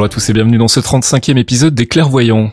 bonjour à tous et bienvenue dans ce 35e épisode des Clairvoyants.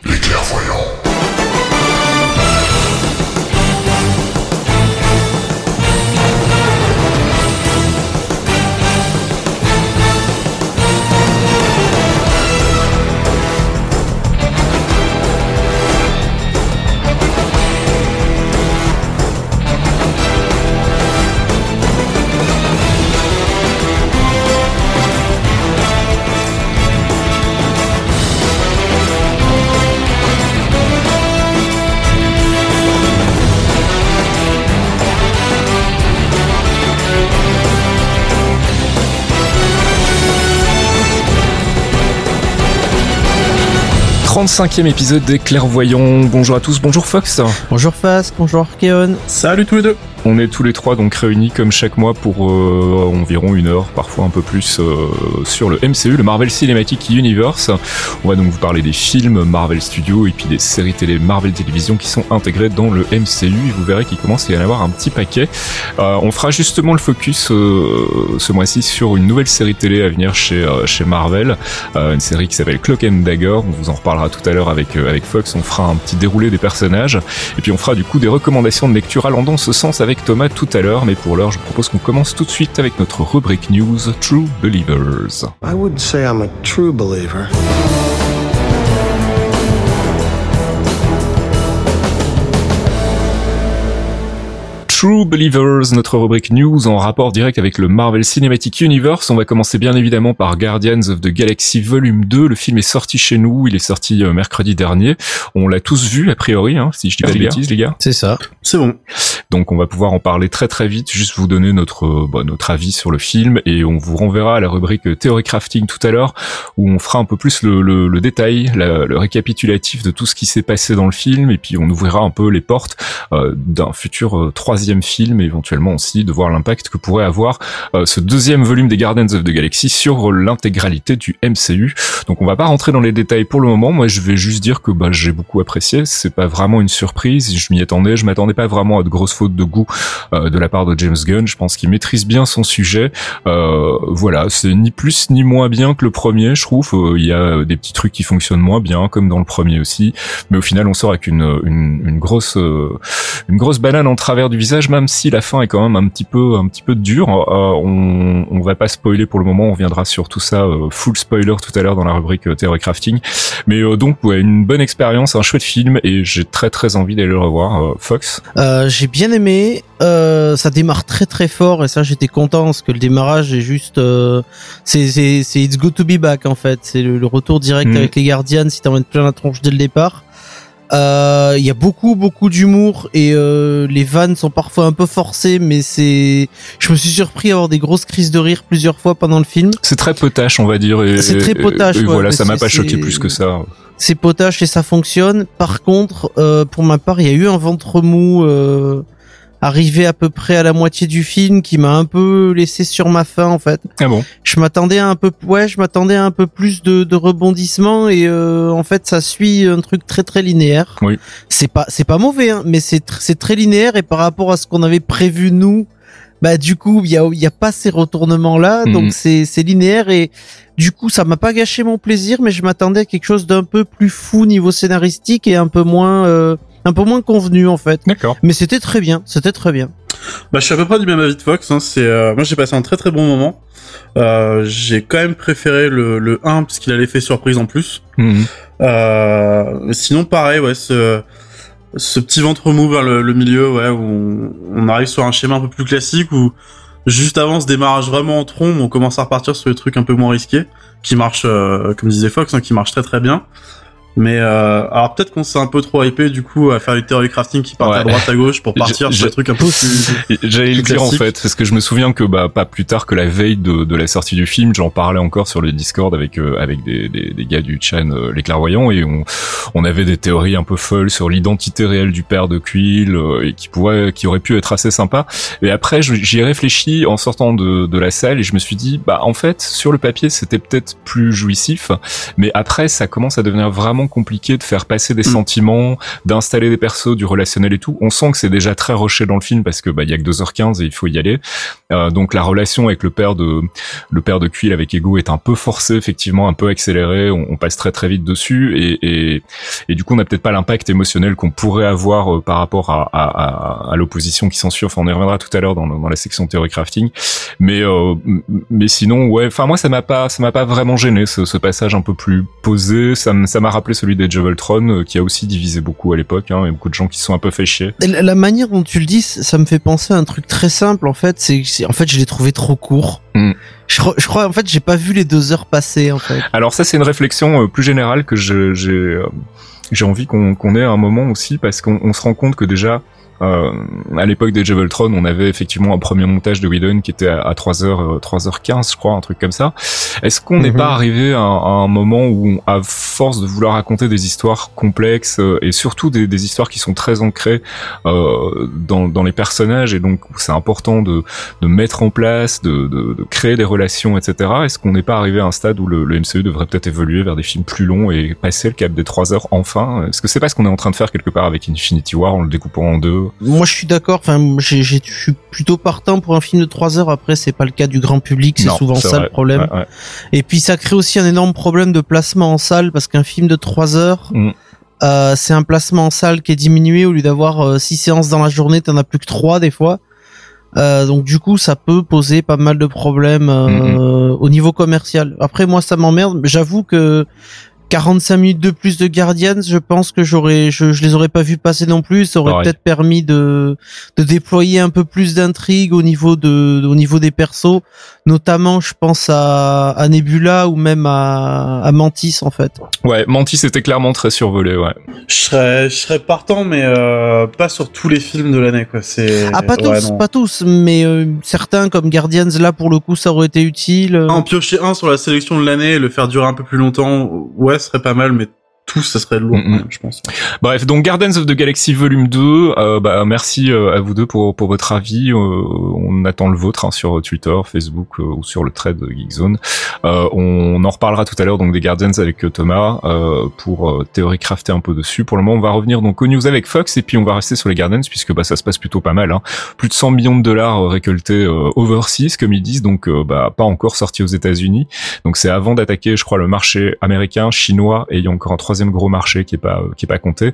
35e épisode des Clairvoyants. Bonjour à tous, bonjour Fox. Bonjour Fast, bonjour Archeon. Salut tous les deux. On est tous les trois donc réunis comme chaque mois pour euh, environ une heure, parfois un peu plus, euh, sur le MCU, le Marvel Cinematic Universe. On va donc vous parler des films Marvel Studios et puis des séries télé Marvel Télévision qui sont intégrées dans le MCU. Et vous verrez qu'il commence à y en avoir un petit paquet. Euh, on fera justement le focus ce mois-ci sur une nouvelle série télé à venir chez, chez Marvel, une série qui s'appelle Clock and Dagger. On vous en reparlera tout à l'heure avec, avec Fox. On fera un petit déroulé des personnages et puis on fera du coup des recommandations de lecture allant dans ce sens avec Thomas tout à l'heure, mais pour l'heure, je propose qu'on commence tout de suite avec notre rubrique news True Believers. I say I'm a true believer. True Believers, notre rubrique news en rapport direct avec le Marvel Cinematic Universe. On va commencer bien évidemment par Guardians of the Galaxy Volume 2. Le film est sorti chez nous, il est sorti euh, mercredi dernier. On l'a tous vu a priori, hein, si je dis pas de bêtises les gars. C'est ça. C'est bon. Donc on va pouvoir en parler très très vite, juste vous donner notre euh, bah, notre avis sur le film et on vous renverra à la rubrique Theory Crafting tout à l'heure où on fera un peu plus le, le, le détail, le récapitulatif de tout ce qui s'est passé dans le film et puis on ouvrira un peu les portes euh, d'un futur euh, film et éventuellement aussi de voir l'impact que pourrait avoir euh, ce deuxième volume des Guardians of the Galaxy sur l'intégralité du MCU. Donc on va pas rentrer dans les détails pour le moment. Moi je vais juste dire que bah, j'ai beaucoup apprécié. C'est pas vraiment une surprise. Je m'y attendais. Je m'attendais pas vraiment à de grosses fautes de goût euh, de la part de James Gunn. Je pense qu'il maîtrise bien son sujet. Euh, voilà, c'est ni plus ni moins bien que le premier. Je trouve il y a des petits trucs qui fonctionnent moins bien, comme dans le premier aussi. Mais au final on sort avec une grosse une grosse banane en travers du visage même si la fin est quand même un petit peu, un petit peu dure. Euh, on, on va pas spoiler pour le moment, on reviendra sur tout ça euh, full spoiler tout à l'heure dans la rubrique euh, Theory Crafting. Mais donc ouais, une bonne expérience, un chouette film et j'ai très très envie d'aller le revoir. Fox. j'ai bien aimé. ça démarre très très fort et ça j'étais content parce que le démarrage est juste, c'est it's good to be back en fait. C'est le, retour direct mm. avec les Guardians si t'en de plein la tronche dès le départ. Euh, il y a beaucoup beaucoup d'humour et euh, les vannes sont parfois un peu forcées, mais c'est. Je me suis surpris à avoir des grosses crises de rire plusieurs fois pendant le film. C'est très potache, on va dire. C'est très potache. Et, voilà, ça m'a pas choqué plus que ça. C'est potache et ça fonctionne. Par contre, euh, pour ma part, il y a eu un ventre mou. Euh, arrivé à peu près à la moitié du film qui m'a un peu laissé sur ma faim en fait. Ah bon? Je m'attendais à un peu ouais, je m'attendais à un peu plus de, de rebondissements et euh, en fait ça suit un truc très très linéaire. Oui. C'est pas c'est pas mauvais hein, mais c'est c'est très linéaire et par rapport à ce qu'on avait prévu nous bah du coup il y a il y a pas ces retournements là mhm. donc c'est c'est linéaire et du coup ça m'a pas gâché mon plaisir mais je m'attendais à quelque chose d'un peu plus fou niveau scénaristique et un peu moins euh, un peu moins convenu en fait. D'accord. Mais c'était très bien, c'était très bien. Bah, je suis à peu près du même avis de Fox. Hein. C'est, euh, moi, j'ai passé un très très bon moment. Euh, j'ai quand même préféré le, le 1 parce qu'il a l'effet surprise en plus. Mhm. Euh, sinon, pareil, ouais, ce, ce petit ventre mou vers le, milieu, ouais, où on, arrive sur un schéma un peu plus classique où juste avant ce démarrage vraiment en trombe, on commence à repartir sur les trucs un peu moins risqués, qui marchent, euh, comme disait Fox, hein, qui marchent très très bien. Mais euh, alors peut-être qu'on s'est un peu trop hypé du coup à faire du theory crafting qui part à droite à gauche pour partir sur des trucs un peu plus. J'allais le dire en fait parce que je me souviens que bah pas plus tard que la veille de, de la sortie du film, j'en parlais encore sur le Discord avec euh, avec des, des, des, gars du chan euh, les clairvoyants et on on avait des théories un peu folles sur l'identité réelle du père de Quill euh, et qui pourrait qui aurait pu être assez sympa. Et après j'y ai réfléchi en sortant de, de la salle et je me suis dit bah en fait sur le papier c'était peut-être plus jouissif, mais après ça commence à devenir vraiment compliqué de faire passer des sentiments, d'installer des persos, du relationnel et tout. On sent que c'est déjà très rushé dans le film parce que bah il y a que 2h15 et il faut y aller. Euh, donc la relation avec le père de le père de Quill avec Ego est un peu forcée effectivement, un peu accélérée. On, on passe très très vite dessus et et, et du coup on n'a peut-être pas l'impact émotionnel qu'on pourrait avoir euh, par rapport à à, à, à l'opposition qui s'ensuit. Enfin on y reviendra tout à l'heure dans, dans la section théorie crafting. Mais euh, mais sinon ouais. Enfin moi ça m'a pas ça m'a pas vraiment gêné ce, ce passage un peu plus posé. Ça m'a rappelé celui d'Age of Ultron euh, qui a aussi divisé beaucoup à l'époque. Hein. Il y a beaucoup de gens qui sont un peu fait chier. La, manière dont tu le dis, ça me fait penser à un truc très simple en fait. C'est en fait je l'ai trouvé trop court. Mm. Je, crois- je crois en fait j'ai pas vu les deux heures passer en fait. Alors ça c'est une réflexion euh, plus générale que j'ai euh, j'ai envie qu'on ait à un moment aussi parce qu'on on se rend compte que déjà euh, à l'époque des of Ultron, on avait effectivement un premier montage de Whedon qui était à, à 3h euh, 3h15 je crois un truc comme ça. Est-ce qu'on n'est Mhm. pas arrivé à, à un moment où à force de vouloir raconter des histoires complexes euh, et surtout des, des histoires qui sont très ancrées euh, dans, dans les personnages et donc c'est important de, de mettre en place, de, de, de créer des relations, etc. Est-ce qu'on n'est pas arrivé à un stade où le, le MCU devrait peut-être évoluer vers des films plus longs et passer le cap des trois heures enfin? Est-ce que c'est pas ce qu'on est en train de faire quelque part avec Infinity War en le découpant en deux Moi je suis d'accord. Enfin je suis plutôt partant pour un film de trois heures. Après c'est pas le cas du grand public. C'est souvent ça vrai. le problème. Ouais, ouais. Et puis ça crée aussi un énorme problème de placement en salle parce qu'un film de 3 heures, Mm. euh, c'est un placement en salle qui est diminué au lieu d'avoir 6 séances dans la journée, t'en as plus que 3 des fois. Euh, donc du coup, ça peut poser pas mal de problèmes euh, au niveau commercial. Après, moi, ça m'emmerde. J'avoue que 45 minutes de plus de Guardians, je pense que j'aurais, je, je les aurais pas vus passer non plus. Ça aurait peut-être permis de de déployer un peu plus d'intrigue au niveau de au niveau des persos, notamment, je pense à, à Nebula ou même à, à Mantis en fait. Ouais, Mantis était clairement très survolé, ouais. Je serais, je serais partant, mais euh, pas sur tous les films de l'année, quoi. C'est. Ah pas ouais, tous, non. pas tous, mais euh, certains comme Guardians là pour le coup ça aurait été utile. En piocher un sur la sélection de l'année et le faire durer un peu plus longtemps, ouais, serait pas mal, mais tous, ça serait lourd, Mm, mm. même, je pense. Bref, donc Gardens of the Galaxy Volume 2, euh, bah, merci euh, à vous deux pour, pour votre avis. Euh, on attend le vôtre hein, sur Twitter, Facebook euh, ou sur le thread Geekzone. Euh, on en reparlera tout à l'heure donc des Guardians avec euh, Thomas pour théorie crafter un peu dessus. Pour le moment, on va revenir donc aux news avec Fox et puis on va rester sur les Guardians puisque bah, ça se passe plutôt pas mal. Hein. Plus de 100 millions de dollars récoltés overseas comme ils disent, donc bah, pas encore sortis aux États-Unis. Donc c'est avant d'attaquer, je crois, le marché américain, chinois et il y a encore un troisième gros marché qui est pas qui est pas compté.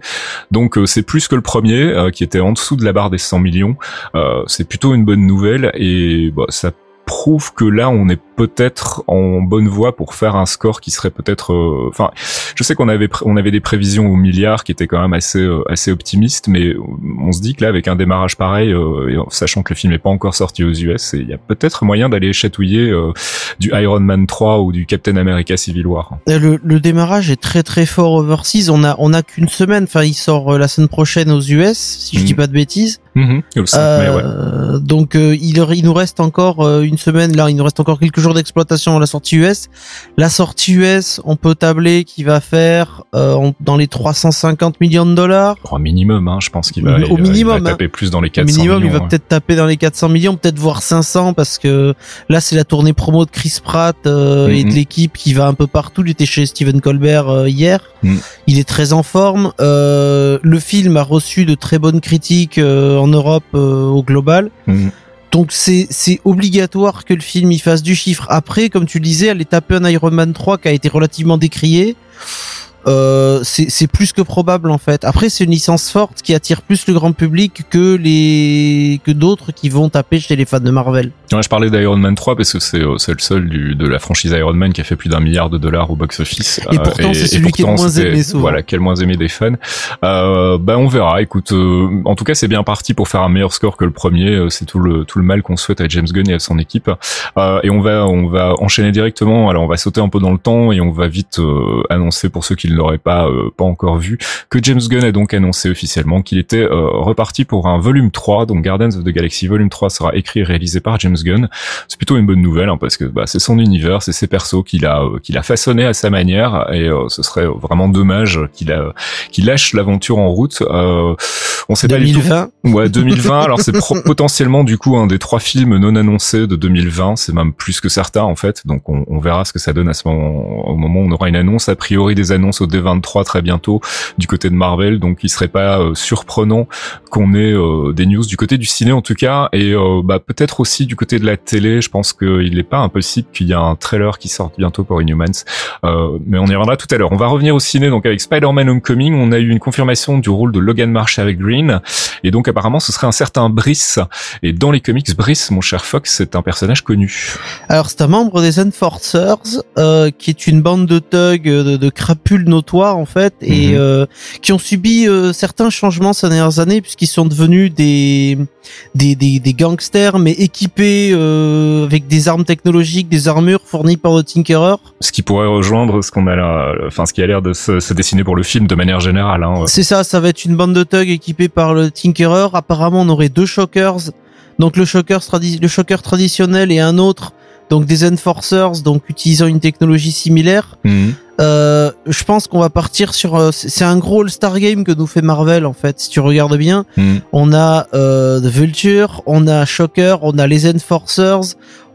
Donc euh, c'est plus que le premier euh, qui était en dessous de la barre des 100 millions. Euh, c'est plutôt une bonne nouvelle et bah, ça prouve que là on est peut-être en bonne voie pour faire un score qui serait peut-être euh, enfin je sais qu'on avait on avait des prévisions au milliard qui étaient quand même assez euh, assez optimistes mais on se dit que là avec un démarrage pareil euh, et sachant que le film n'est pas encore sorti aux US il y a peut-être moyen d'aller chatouiller euh, du Iron Man 3 ou du Captain America Civil War. Le, le démarrage est très très fort overseas. On a on a qu'une semaine. Enfin, il sort la semaine prochaine aux US, si je Mhm. dis pas de bêtises. Mhm, le 5 mai, ouais. Euh, Donc il, il nous reste encore une semaine. Là, il nous reste encore quelques jours d'exploitation à la sortie US. La sortie US, on peut tabler qui va faire euh, dans les 350 millions de dollars. Au minimum, hein, je pense qu'il va, Au il minimum, va hein. plus dans les Au 400 minimum, millions. il va ouais. peut-être taper dans les 400 millions, peut-être voir 500 parce que là, c'est la tournée promo de Chris Pratt euh, et de Mhm. l'équipe qui va un peu partout. Il était chez Steven Colbert euh, hier. Mhm. Il est très en forme. Euh, le film a reçu de très bonnes critiques euh, en Europe euh, au global. Mhm. Donc c'est obligatoire que le film y fasse du chiffre. Après, comme tu le disais, aller taper un Iron Man 3 qui a été relativement décrié. Euh, c'est plus que probable en fait. Après, c'est une licence forte qui attire plus le grand public que les que d'autres qui vont taper chez les fans de Marvel. Ouais, je parlais d'Iron Man 3 parce que c'est euh, c'est le seul du, de la franchise Iron Man qui a fait plus d'un milliard de dollars au box-office. Et pourtant, c'est celui qui est le moins aimé souvent. Voilà, qui est le moins aimé des fans. Euh, bah on verra. Écoute, euh, en tout cas, c'est bien parti pour faire un meilleur score que le premier. Euh, C'est tout le tout le mal qu'on souhaite à James Gunn et à son équipe. Euh, et on va on va enchaîner directement. Alors on va sauter un peu dans le temps et on va vite euh, annoncer pour ceux qui ne l'auraient pas euh, pas encore vu que James Gunn a donc annoncé officiellement qu'il était euh, reparti pour un volume 3. Donc Guardians of the Galaxy volume 3 sera écrit et réalisé par James Gunn. C'est plutôt une bonne nouvelle hein, parce que bah, c'est son univers, c'est ses persos qu'il a euh, qu'il a façonné à sa manière et ce serait vraiment dommage qu'il a qu'il lâche l'aventure en route. Euh, on sait pas du tout 2020. Ouais, 2020. alors c'est potentiellement du coup un des trois films non annoncés de 2020. C'est même plus que certains en fait. Donc on, on verra ce que ça donne à ce moment, au moment où on aura une annonce. A priori des annonces au D23 très bientôt du côté de Marvel, donc il serait pas surprenant qu'on ait des news du côté du ciné en tout cas, et bah, peut-être aussi du côté de la télé. Je pense qu'il n'est pas impossible qu'il y ait un trailer qui sorte bientôt pour Inhumans, mais on y reviendra tout à l'heure. On va revenir au ciné donc avec Spider-Man Homecoming. On a eu une confirmation du rôle de Logan Marshall Green, et donc apparemment ce serait un certain Brice. Et dans les comics, Brice, mon cher Fox, c'est un personnage connu. Alors c'est un membre des Enforcers, euh, qui est une bande de thugs, de, de crapules notoires en fait, et Mhm. euh, qui ont subi euh, certains changements ces dernières années puisqu'ils sont devenus des des, des, des gangsters mais équipés euh, avec des armes technologiques, des armures fournies par le Tinkerer. Ce qui pourrait rejoindre ce qu'on a là, enfin ce qui a l'air de se, se dessiner pour le film de manière générale. Hein. C'est ça, ça va être une bande de thugs équipée par le Tinkerer. Apparemment, on aurait deux shockers. Donc le shocker, tradi- le shocker traditionnel et un autre, donc des enforcers, donc utilisant une technologie similaire. Mhm. Euh, je pense qu'on va partir sur. euh, c'est un gros All-Star Game que nous fait Marvel en fait. Si tu regardes bien, Mhm. on a euh, The Vulture, on a Shocker, on a les Enforcers,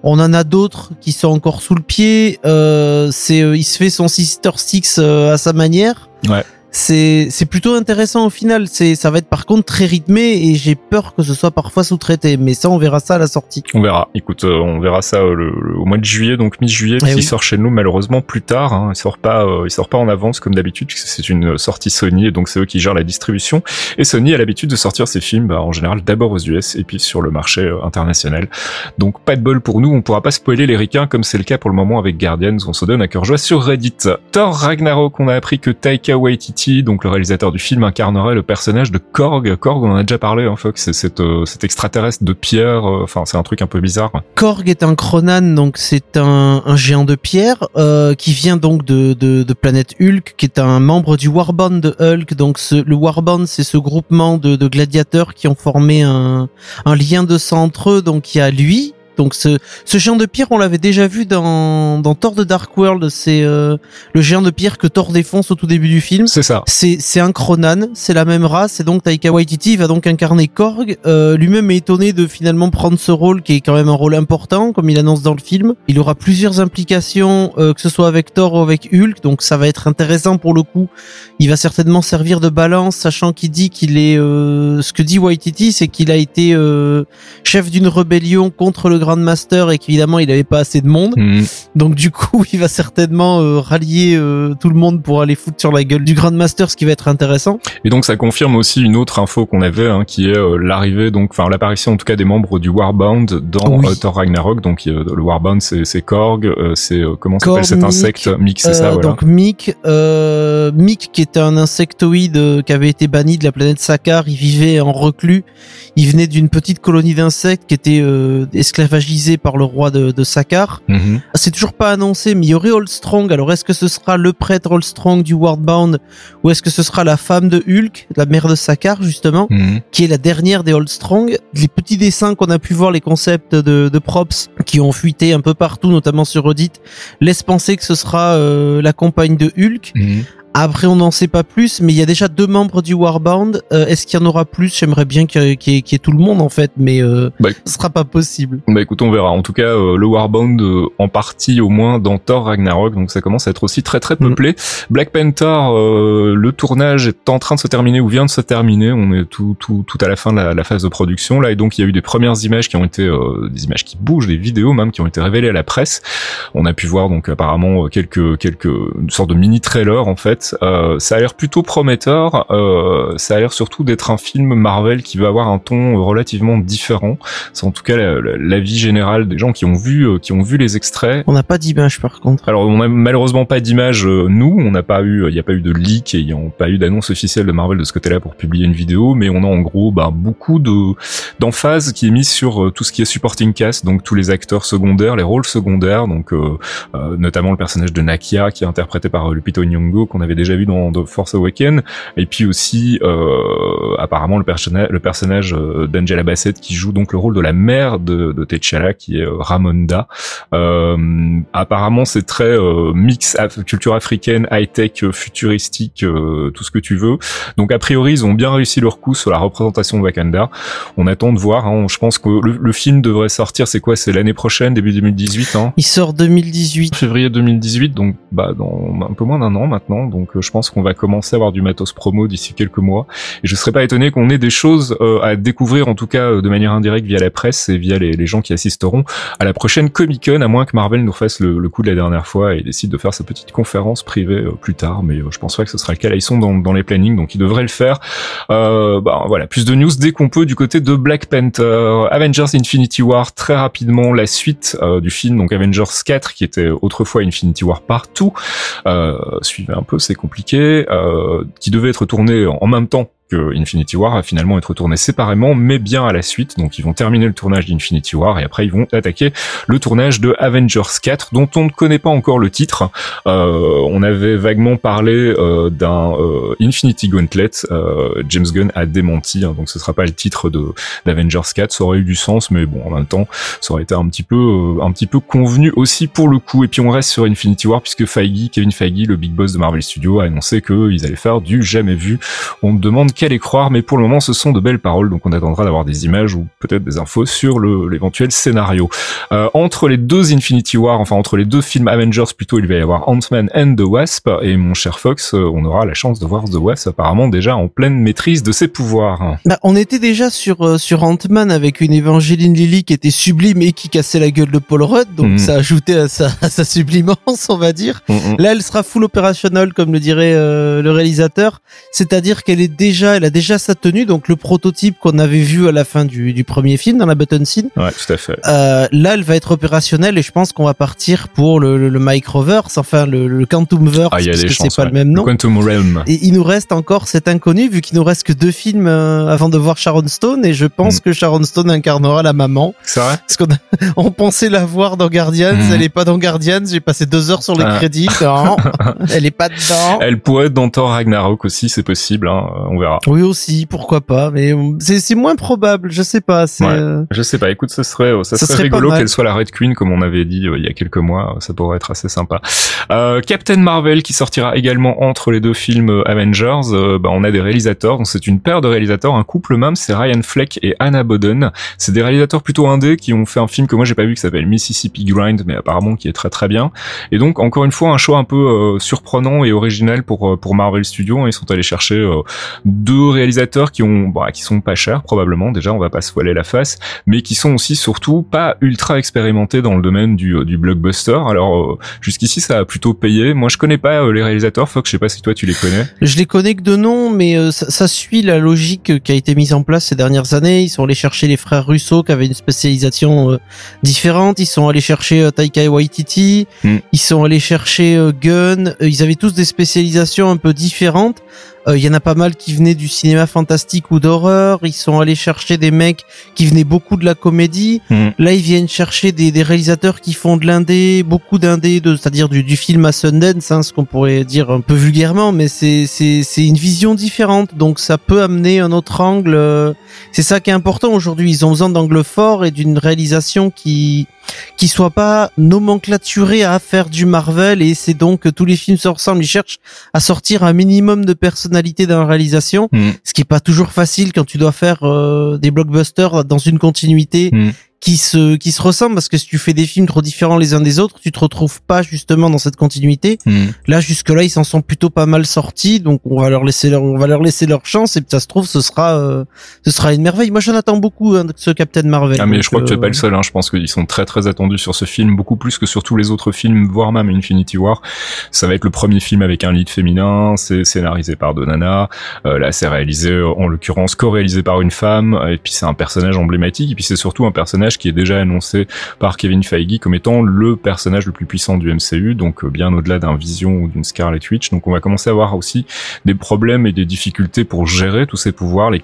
on en a d'autres qui sont encore sous le pied. Euh, c'est, euh, il se fait son Sister Six à sa manière. Ouais. C'est c'est plutôt intéressant au final. C'est ça va être par contre très rythmé et j'ai peur que ce soit parfois sous-traité. Mais ça, on verra ça à la sortie. On verra. Écoute, euh, on verra ça euh, le, le- au mois de juillet, donc mi-juillet, Eh qui oui. sort chez nous malheureusement plus tard. Hein. Il sort pas, euh, il sort pas en avance comme d'habitude, c'est une sortie Sony et donc c'est eux qui gèrent la distribution. Et Sony a l'habitude de sortir ses films, bah, en général d'abord aux US et puis sur le marché euh, international. Donc pas de bol pour nous, on pourra pas spoiler les ricains comme c'est le cas pour le moment avec Guardians. On se donne à cœur joie sur Reddit. Thor Ragnarok, on a appris que Taika Waititi, donc le réalisateur du film, incarnerait le personnage de Korg. Korg, on en a déjà parlé, hein, Fox, c'est cet, euh, cet extraterrestre de pierre. euh, Enfin, c'est un truc un peu bizarre. Korg est un Cronan, donc c'est un, géant de pierre euh, qui vient donc de, planète Hulk, qui est un membre du Warband de Hulk. Donc le Warband, c'est ce groupement de, de gladiateurs qui ont formé un, un lien de sang entre eux. Donc il y a lui. Donc ce, ce géant de pierre, on l'avait déjà vu dans, dans Thor de Dark World. C'est euh, le géant de pierre que Thor défonce au tout début du film. C'est ça. C'est un Cronan, c'est la même race, et donc Taika Waititi va donc incarner Korg. Euh, Lui-même est étonné de finalement prendre ce rôle qui est quand même un rôle important, comme il annonce dans le film. Il aura plusieurs implications, euh, que ce soit avec Thor ou avec Hulk, donc ça va être intéressant pour le coup. Il va certainement servir de balance, sachant qu'il dit qu'il est... euh, ce que dit Waititi, c'est qu'il a été euh, chef d'une rébellion contre le Grand Master et qu'évidemment il avait pas assez de monde. Mhm. Donc du coup, il va certainement euh, rallier euh, tout le monde pour aller foutre sur la gueule du Grandmaster, ce qui va être intéressant. Et donc ça confirme aussi une autre info qu'on avait, hein, qui est euh, l'arrivée, donc, enfin l'apparition en tout cas des membres du Warbound dans Oui. Thor Ragnarok. Donc le Warbound, c'est c'est Korg, c'est comment s'appelle cet insecte? Mick, c'est ça, voilà. Donc Mick, euh, Mick qui était un insectoïde qui avait été banni de la planète Sakar, il vivait en reclus. Il venait d'une petite colonie d'insectes qui était euh, par le roi de, de Sakar. Mhm. C'est toujours pas annoncé, mais il y aurait Strong. Alors est-ce que ce sera le prêtre Strong du Wardbound ou est-ce que ce sera la femme de Hulk, la mère de Sakar justement Mhm. qui est la dernière des Old Strong? Les petits dessins qu'on a pu voir, les concepts de, de props qui ont fuité un peu partout, notamment sur Reddit, laissent penser que ce sera euh, la compagne de Hulk. Mhm. Après, on n'en sait pas plus, mais il y a déjà deux membres du Warbound. Euh, Est-ce qu'il y en aura plus? J'aimerais bien qu'il y, y y ait tout le monde en fait, mais euh, Bah, ce sera pas possible. Bah écoute, on verra. En tout cas, euh, le Warbound euh, en partie au moins dans Thor Ragnarok, donc ça commence à être aussi très très Mm. peuplé. Black Panther, euh, le tournage est en train de se terminer ou vient de se terminer. On est tout tout tout à la fin de la, la phase de production là, et donc il y a eu des premières images qui ont été euh, des images qui bougent, des vidéos même qui ont été révélées à la presse. On a pu voir donc apparemment quelques quelques une sorte de mini trailer en fait. Euh, ça a l'air plutôt prometteur. Euh, ça a l'air surtout d'être un film Marvel qui va avoir un ton relativement différent. C'est en tout cas la- la- l'avis général des gens qui ont vu euh, qui ont vu les extraits. On n'a pas d'image par contre. Alors on a malheureusement pas d'image euh, nous, on n'a pas eu, il n'y a pas eu de leak et il n'y a pas eu d'annonce officielle de Marvel de ce côté-là pour publier une vidéo, mais on a en gros bah, beaucoup de d'emphase qui est mise sur euh, tout ce qui est supporting cast, donc tous les acteurs secondaires, les rôles secondaires, donc euh, euh, notamment le personnage de Nakia qui est interprété par Lupita Nyong'o qu'on avait déjà vu dans The Force Awakens, et puis aussi euh, apparemment le personnage le personnage euh, d'Angela Bassett qui joue donc le rôle de la mère de, de T'Challa qui est euh, Ramonda. Euh, apparemment, c'est très euh, mix af- culture africaine, high-tech, euh, futuristique, euh, tout ce que tu veux. Donc, a priori, ils ont bien réussi leur coup sur la représentation de Wakanda. On attend de voir. hein. Je pense que le, le film devrait sortir. C'est quoi? C'est l'année prochaine, début 2018. Hein? Il sort 2018. février 2018, donc bah dans un peu moins d'un an maintenant. Donc donc je pense qu'on va commencer à avoir du matos promo d'ici quelques mois. Et je serais pas étonné qu'on ait des choses à découvrir, en tout cas de manière indirecte via la presse et via les, les gens qui assisteront à la prochaine Comic Con, à moins que Marvel nous fasse le, le coup de la dernière fois et décide de faire sa petite conférence privée plus tard. Mais je pense pas que ce sera le cas. Là, ils sont dans, dans les plannings, donc ils devraient le faire. bah, voilà, plus de news dès qu'on peut du côté de Black Panther, Avengers Infinity War, très rapidement la suite du film, donc Avengers 4 qui était autrefois Infinity War partout. Euh, suivez un peu, c'est compliqué. Euh, qui devait être tourné en même temps Infinity War va finalement être tourné séparément, mais bien à la suite. Donc ils vont terminer le tournage d'Infinity War et après ils vont attaquer le tournage de Avengers 4, dont on ne connaît pas encore le titre. Euh, on avait vaguement parlé euh, d'un euh, Infinity Gauntlet. Euh, James Gunn a démenti, hein, donc ce sera pas le titre de d'Avengers 4. Ça aurait eu du sens, mais bon, en même temps, ça aurait été un petit peu, un petit peu convenu aussi pour le coup. Et puis on reste sur Infinity War puisque Feige, Kevin Feige, le big boss de Marvel Studios, a annoncé qu'ils allaient faire du jamais vu. On demande qu'elle y croire, mais pour le moment, ce sont de belles paroles, donc on attendra d'avoir des images ou peut-être des infos sur l'éventuel scénario. Euh, entre les deux Infinity War, enfin entre les deux films Avengers plutôt, il va y avoir Ant-Man and the Wasp, et mon cher Fox, euh, on aura la chance de voir The Wasp apparemment déjà en pleine maîtrise de ses pouvoirs. Bah, on était déjà sur euh, sur Ant-Man avec une Evangeline Lilly qui était sublime et qui cassait la gueule de Paul Rudd, donc mhm. ça ajoutait à sa, à sa sublimance, on va dire. Mhm. Là, elle sera full opérationnelle, comme le dirait le réalisateur, c'est-à-dire qu'elle est déjà elle a déjà sa tenue, donc le prototype qu'on avait vu à la fin du, du premier film dans la button scene. Ouais, tout à fait. Euh, là, elle va être opérationnelle et je pense qu'on va partir pour le, le, le Microverse, enfin le, le Quantumverse, ah, parce que c'est pas le même nom. Quantum Realm. Et il nous reste encore cet inconnu, vu qu'il nous reste que deux films euh, avant de voir Sharon Stone, et je pense mm. que Sharon Stone incarnera la maman. C'est vrai? Parce qu'on on pensait la voir dans Guardians, mm. elle est pas dans Guardians. J'ai passé deux heures sur les ah. crédits. Non, elle est pas dedans. Elle pourrait être dans Thor Ragnarok aussi, c'est possible. Hein, on verra. Oui aussi, pourquoi pas, mais c'est moins probable, je sais pas. Ouais, euh, je sais pas. Écoute, ce serait, ça, serait, rigolo qu'elle soit la Red Queen comme on avait dit euh, il y a quelques mois. Ça pourrait être assez sympa. Euh, Captain Marvel qui sortira également entre les deux films Avengers. bah, on a des réalisateurs. Donc c'est une paire de réalisateurs, un couple même. C'est Ryan Fleck et Anna Boden. C'est des réalisateurs plutôt indés qui ont fait un film que moi j'ai pas vu qui s'appelle Mississippi Grind, mais apparemment qui est très très bien. Et donc encore une fois un choix un peu surprenant et original pour pour Marvel Studios. Ils sont allés chercher deux réalisateurs qui ont bah, qui sont pas chers probablement. Déjà, on va pas se voiler la face, mais qui sont aussi surtout pas ultra expérimentés dans le domaine du, du blockbuster. Alors euh, jusqu'ici, ça a plutôt payé. Moi, je connais pas euh, les réalisateurs. Fox, je sais pas si toi tu les connais. Je les connais que de nom, mais euh, ça, ça, suit la logique qui a été mise en place ces dernières années. Ils sont allés chercher les frères Russo qui avaient une spécialisation différente. Ils sont allés chercher Taika Waititi. Hmm. Ils sont allés chercher Gunn. Ils avaient tous des spécialisations un peu différentes. Il euh, y en a pas mal qui venaient du cinéma fantastique ou d'horreur. Ils sont allés chercher des mecs qui venaient beaucoup de la comédie. Mm. Là, ils viennent chercher des, des, réalisateurs qui font de l'indé, beaucoup d'indé, c'est-à-dire du, du, film à Sundance, hein, ce qu'on pourrait dire un peu vulgairement, mais c'est c'est une vision différente. Donc ça peut amener un autre angle. Euh, c'est ça qui est important aujourd'hui. Ils ont besoin d'angles forts et d'une réalisation qui qui soit pas nomenclaturé à faire du Marvel et c'est donc que tous les films se ressemblent. Ils cherchent à sortir un minimum de personnalité dans la réalisation, mm. ce qui est pas toujours facile quand tu dois faire euh, des blockbusters dans une continuité mm qui se qui se ressemblent parce que si tu fais des films trop différents les uns des autres, tu te retrouves pas justement dans cette continuité. Hmm. Là jusque là ils s'en sont plutôt pas mal sortis, donc on va leur laisser leur on va leur laisser leur chance et ça se trouve ce sera euh, ce sera une merveille. Moi j'en attends beaucoup hein, de ce Captain Marvel. Ah mais je crois que tu es pas le euh, seul. Hein. Je pense qu'ils sont très très attendus sur ce film, beaucoup plus que sur tous les autres films, voire même Infinity War. Ça va être le premier film avec un lead féminin, c'est scénarisé par Donana. Euh, là c'est réalisé en l'occurrence co-réalisé par une femme et puis c'est un personnage emblématique et puis c'est surtout un personnage qui est déjà annoncé par Kevin Feige comme étant le personnage le plus puissant du MCU, donc euh, bien au-delà d'un Vision ou d'une Scarlet Witch. Donc on va commencer à avoir aussi des problèmes et des difficultés pour gérer tous ces pouvoirs, les,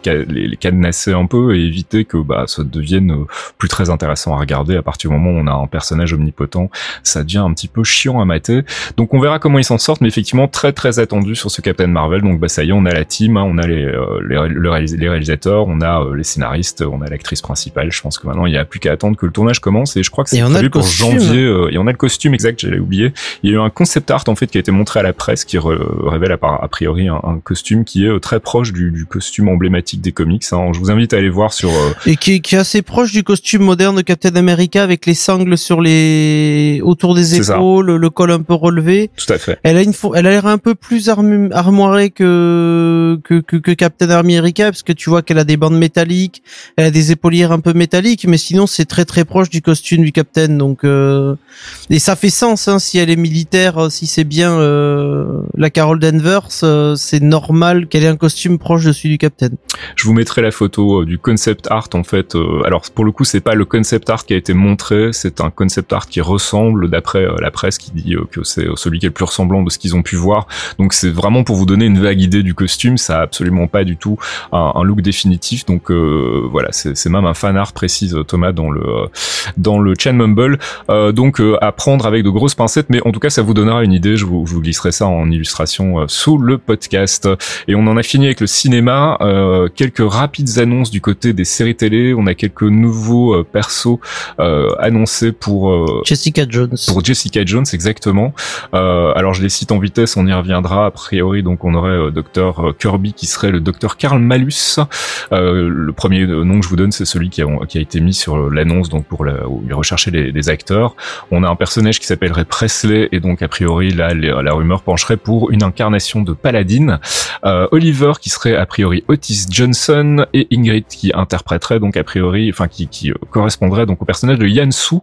cadenasser un peu et éviter que bah, ça devienne euh, plus très intéressant à regarder à partir du moment où on a un personnage omnipotent. Ça devient un petit peu chiant à mater. Donc on verra comment ils s'en sortent, mais effectivement très très attendu sur ce Captain Marvel. Donc bah ça y est, on a la team, hein, on a les, euh, les, réalisateurs, on a les scénaristes, on a l'actrice principale. Je pense que maintenant il y a plus qu'à attendre que le tournage commence et je crois que c'est prévu pour costume. janvier euh, et on a le costume exact j'allais oublier il y a eu un concept art en fait qui a été montré à la presse qui révèle a, priori un, un costume qui est euh, très proche du, du costume emblématique des comics hein. je vous invite à aller voir sur euh, Et qui, est- qui est assez proche du costume moderne de Captain America avec les sangles sur les autour des épaules, le col un peu relevé. tout à fait Elle a une, elle a l'air un peu plus armu- armoirée que, que que que Captain America parce que tu vois qu'elle a des bandes métalliques, elle a des épaulières un peu métalliques, mais sinon c'est très très proche du costume du Captain. Donc euh, et ça fait sens hein, si elle est militaire, euh, si c'est bien euh, la Carol Danvers, euh, c'est normal qu'elle ait un costume proche de celui du Captain. Je vous mettrai la photo euh, du concept art en fait. euh, alors pour le coup, c'est pas le concept art qui a été montré, c'est un concept art qui ressemble d'après la presse qui dit que c'est celui qui est le plus ressemblant de ce qu'ils ont pu voir. Donc c'est vraiment pour vous donner une vague idée du costume. Ça a absolument pas du tout un, un look définitif. Donc voilà, c'est même un fan art précise Thomas dans le dans le Chain Mumble. Euh, donc euh, à prendre avec de grosses pincettes, mais en tout cas ça vous donnera une idée. Je vous, je vous glisserai ça en illustration euh, sous le podcast. Et on en a fini avec le cinéma. Quelques rapides annonces du côté des séries télé. On a quelques nouveaux persos annoncés pour Jessica Jones. pour Jessica Jones exactement. Alors je les cite en vitesse, on y reviendra a priori. Donc on aurait Dr Kirby qui serait le Dr Karl Malus. Le premier nom que je vous donne, c'est celui qui a, qui a été mis sur l'annonce donc pour la, où il recherchait les, les acteurs. On a un personnage qui s'appellerait Presley et donc a priori là les- la rumeur pencherait pour une incarnation de Paladin. Euh, Oliver qui serait a priori Otis Johnson et Ingrid qui interpréterait donc a priori, enfin qui, qui euh, correspondrait donc au personnage de Yan Su.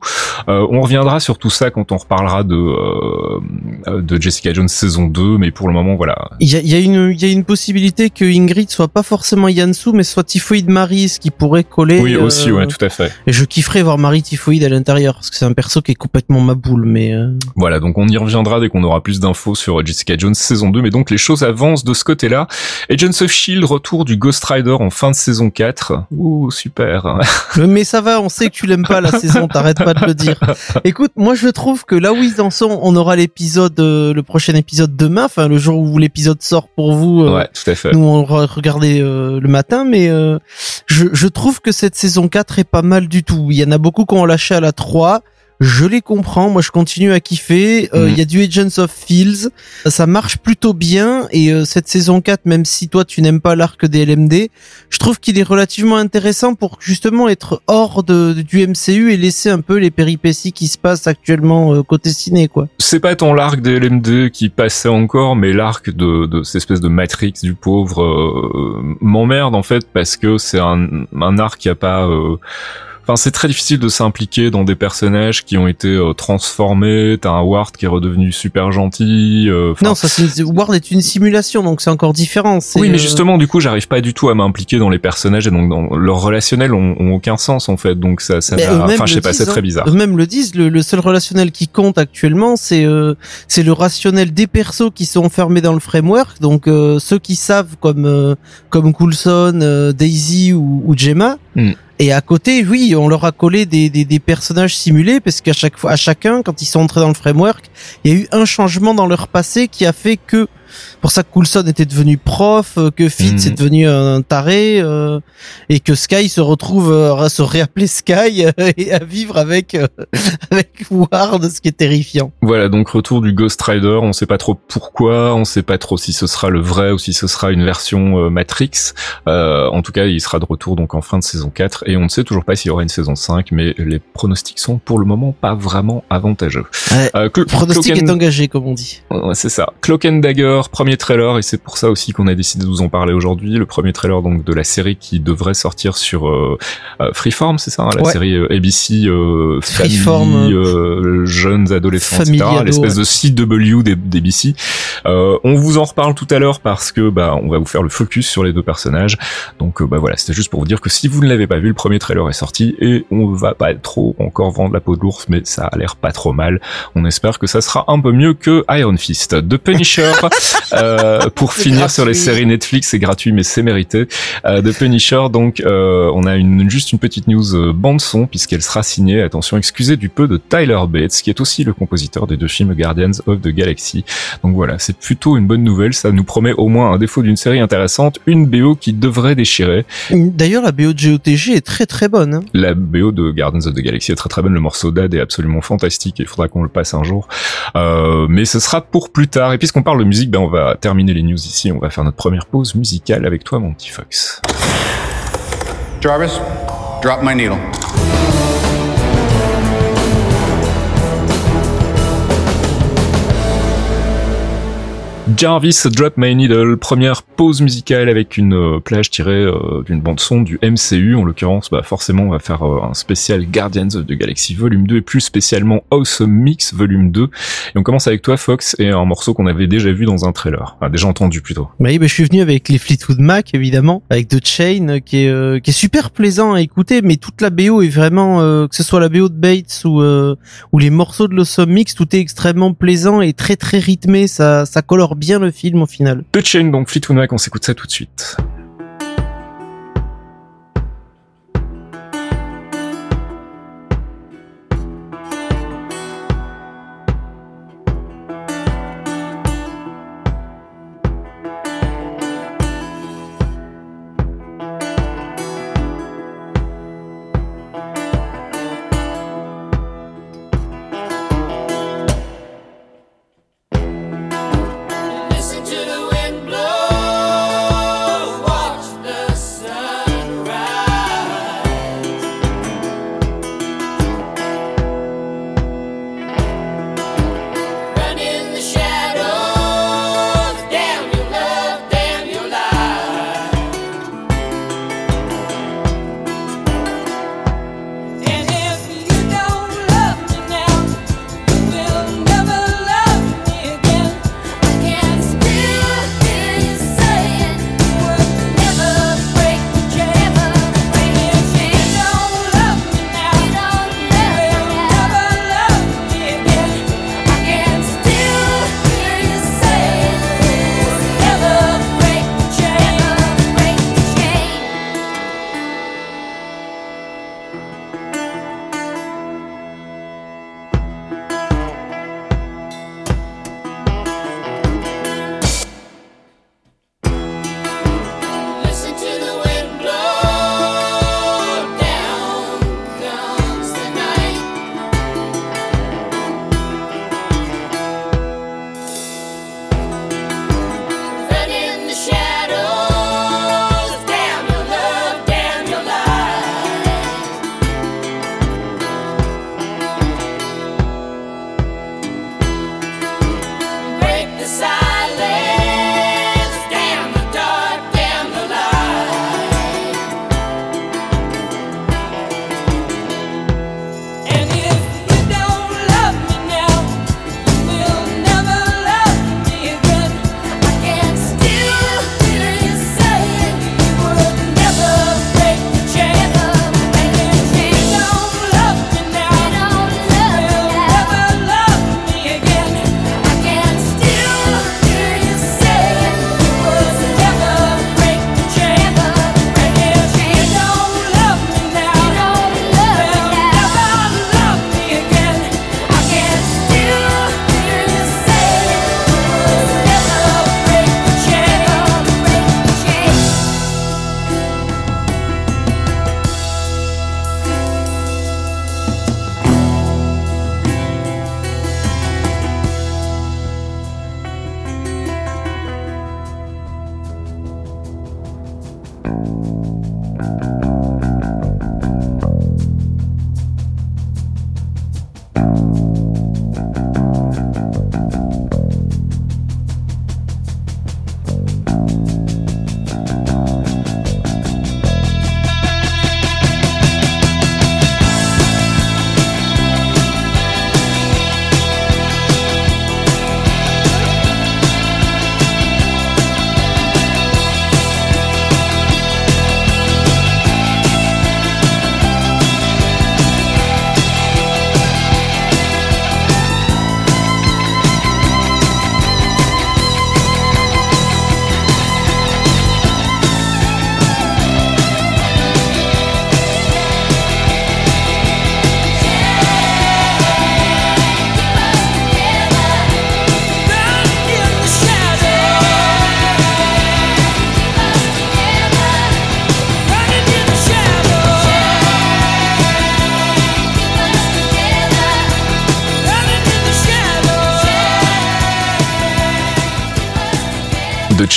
Euh, on reviendra sur tout ça quand on reparlera de euh, de Jessica Jones saison 2, mais pour le moment voilà. Il y a, y a une, il y a une possibilité que Ingrid soit pas forcément Yansu, mais soit Typhoïde Marie, ce qui pourrait coller. Oui aussi, euh, ouais, tout à fait. Et je kifferais voir Marie Typhoïde à l'intérieur, parce que c'est un perso qui est complètement ma boule, mais euh, Voilà, donc on y reviendra dès qu'on aura plus d'infos sur Jessica Jones saison 2, mais donc les choses avancent de ce côté-là. Agents of Shield, retour du Ghost Rider en fin de saison 4. Ouh, super. mais ça va, on sait que tu l'aimes pas la saison, t'arrêtes pas de le dire. Écoute, moi je trouve que là où ils en sont, on aura l'épisode, euh, le prochain épisode demain, enfin le jour où l'épisode sort pour vous. euh, Ouais, tout à fait. Nous on va regarder euh, le matin, mais euh, je, je trouve que cette saison 4 est pas mal du tout. Il y en a beaucoup qui ont lâché à la 3. Je les comprends, moi je continue à kiffer. Euh, Il Mhm. y a du Agents of Fields, ça marche plutôt bien. Et euh, cette saison 4, même si toi tu n'aimes pas l'arc des LMD, je trouve qu'il est relativement intéressant pour justement être hors de, du MCU et laisser un peu les péripéties qui se passent actuellement euh, côté ciné, quoi. C'est pas tant l'arc des LMD qui passait encore, mais l'arc de, de cette espèce de Matrix du pauvre m'emmerde en fait parce que c'est un, un arc qui a pas. Enfin, c'est très difficile de s'impliquer dans des personnages qui ont été euh, transformés. T'as un Ward qui est redevenu super gentil. euh, Non, ça c'est une- Ward est une simulation, donc c'est encore différent. Oui, mais euh, justement, du coup, j'arrive pas du tout à m'impliquer dans les personnages et donc dans leurs relationnels ont, ont aucun sens en fait. Donc ça, ça, enfin, je sais pas, c'est très hein. bizarre. Eux-mêmes le disent, le, le seul relationnel qui compte actuellement, c'est euh, c'est le rationnel des persos qui sont enfermés dans le framework. Donc euh, ceux qui savent, comme euh, comme Coulson, euh, Daisy ou, ou Gemma. Mm. Et à côté, oui, on leur a collé des, personnages simulés parce qu'à chaque fois, à chacun, quand ils sont entrés dans le framework, il y a eu un changement dans leur passé qui a fait que pour ça que Coulson était devenu prof, euh, que Fitz Mhm. est devenu un taré, euh, et que Sky se retrouve euh, à se réappeler Sky euh, et à vivre avec euh, avec Ward, ce qui est terrifiant. Voilà, donc retour du Ghost Rider. On sait pas trop pourquoi, on sait pas trop si ce sera le vrai ou si ce sera une version Matrix. Euh, en tout cas, il sera de retour donc en fin de saison 4 et on ne sait toujours pas s'il y aura une saison 5, mais les pronostics sont pour le moment pas vraiment avantageux. Ouais. Euh, pronostic est engagé, comme on dit. Ouais, c'est ça. Cloak and Dagger, premier trailer, et c'est pour ça aussi qu'on a décidé de vous en parler aujourd'hui. Le premier trailer donc de la série qui devrait sortir sur euh, euh, Freeform, c'est ça, hein, la Ouais. série euh, ABC euh, Freeform, famille, euh, jeunes adolescents, etc. L'espèce ouais. de CW d'ABC. Euh, on vous en reparle tout à l'heure parce que bah on va vous faire le focus sur les deux personnages. Donc bah voilà, c'était juste pour vous dire que si vous ne l'avez pas vu, le premier trailer est sorti et on va pas trop encore vendre la peau de l'ours, mais ça a l'air pas trop mal. On espère que ça sera un peu mieux que Iron Fist. The Punisher, Euh, pour finir sur les séries Netflix, c'est gratuit mais c'est mérité. Euh, de Punisher, donc euh, on a une, juste une petite news euh, bande son puisqu'elle sera signée, attention, excusez du peu, de Tyler Bates, qui est aussi le compositeur des deux films Guardians of the Galaxy. Donc voilà, c'est plutôt une bonne nouvelle. Ça nous promet au moins un défaut d'une série intéressante, une BO qui devrait déchirer. D'ailleurs, la BO de GOTG est très très bonne. Hein. La BO de Guardians of the Galaxy est très très bonne. Le morceau d'Ad est absolument fantastique. Et il faudra qu'on le passe un jour. Euh, mais ce sera pour plus tard. Et puisqu'on parle de musique, ben on va terminer les news ici. On va faire notre première pause musicale avec toi, mon petit Fox. Jarvis, drop my needle. Jarvis Drop My Needle, première pause musicale avec une euh, plage tirée euh, d'une bande son du MCU. En l'occurrence, bah forcément, on va faire euh, un spécial Guardians of the Galaxy Volume 2 et plus spécialement Awesome Mix Volume 2. Et on commence avec toi, Fox, et un morceau qu'on avait déjà vu dans un trailer, enfin, déjà entendu plutôt. Bah oui, bah, je suis venu avec les Fleetwood Mac, évidemment, avec The Chain, qui est, qui est super plaisant à écouter, mais toute la BO est vraiment, que ce soit la BO de Bates ou, ou les morceaux de l'Awesome Mix, tout est extrêmement plaisant et très très rythmé, ça, ça colore bien le film au final. The Chain, donc Fleetwood Mac, on s'écoute ça tout de suite.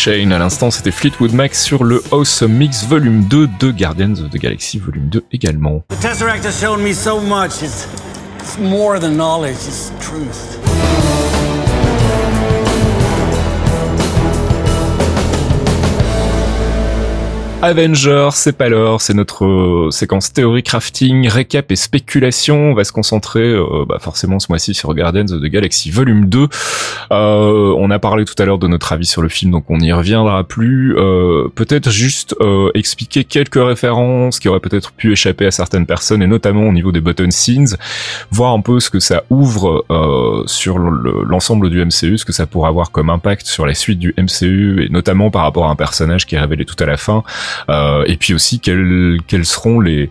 Chain. À l'instant, c'était Fleetwood Mac sur le Awesome Mix Volume 2 de Guardians of the Galaxy Volume 2 également. The Tesseract has shown me so much. It's, it's more than knowledge, it's truth. Avengers, c'est pas l'heure, c'est notre euh, séquence théorie crafting, récap et spéculation. On va se concentrer euh, bah, forcément ce mois-ci sur Guardians of the Galaxy Volume 2. Euh, on a parlé tout à l'heure de notre avis sur le film, donc on n'y reviendra plus. Peut-être juste expliquer quelques références qui auraient peut-être pu échapper à certaines personnes, et notamment au niveau des button scenes, voir un peu ce que ça ouvre sur le- l'ensemble du MCU, ce que ça pourrait avoir comme impact sur la suite du MCU, et notamment par rapport à un personnage qui est révélé tout à la fin. Euh, et puis aussi quelles, quelles seront les,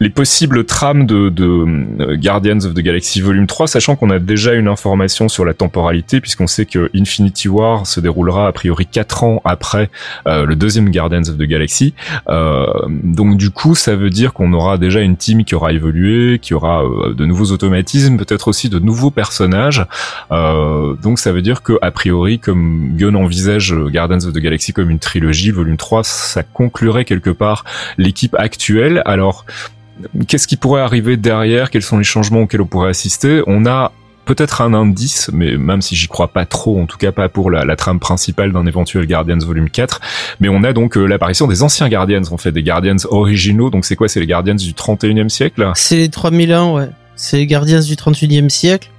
les possibles trames de, de euh, Guardians of the Galaxy Volume 3, sachant qu'on a déjà une information sur la temporalité, puisqu'on sait que Infinity War se déroulera a priori 4 ans après euh, le deuxième Guardians of the Galaxy. Euh, donc du coup, ça veut dire qu'on aura déjà une team qui aura évolué, qui aura de nouveaux automatismes, peut-être aussi de nouveaux personnages. Donc ça veut dire que a priori, comme Gunn envisage Guardians of the Galaxy comme une trilogie, volume 3, ça conclurait quelque part l'équipe actuelle. Alors, qu'est-ce qui pourrait arriver derrière? Quels sont les changements auxquels on pourrait assister? On a peut-être un indice, mais même si j'y crois pas trop, en tout cas pas pour la, trame principale d'un éventuel Guardians volume 4, mais on a donc euh, l'apparition des anciens Guardians, en fait, des Guardians originaux, donc c'est quoi? C'est les Guardians du 31e siècle? C'est les 3001, ouais. C'est les Guardians du 38e siècle.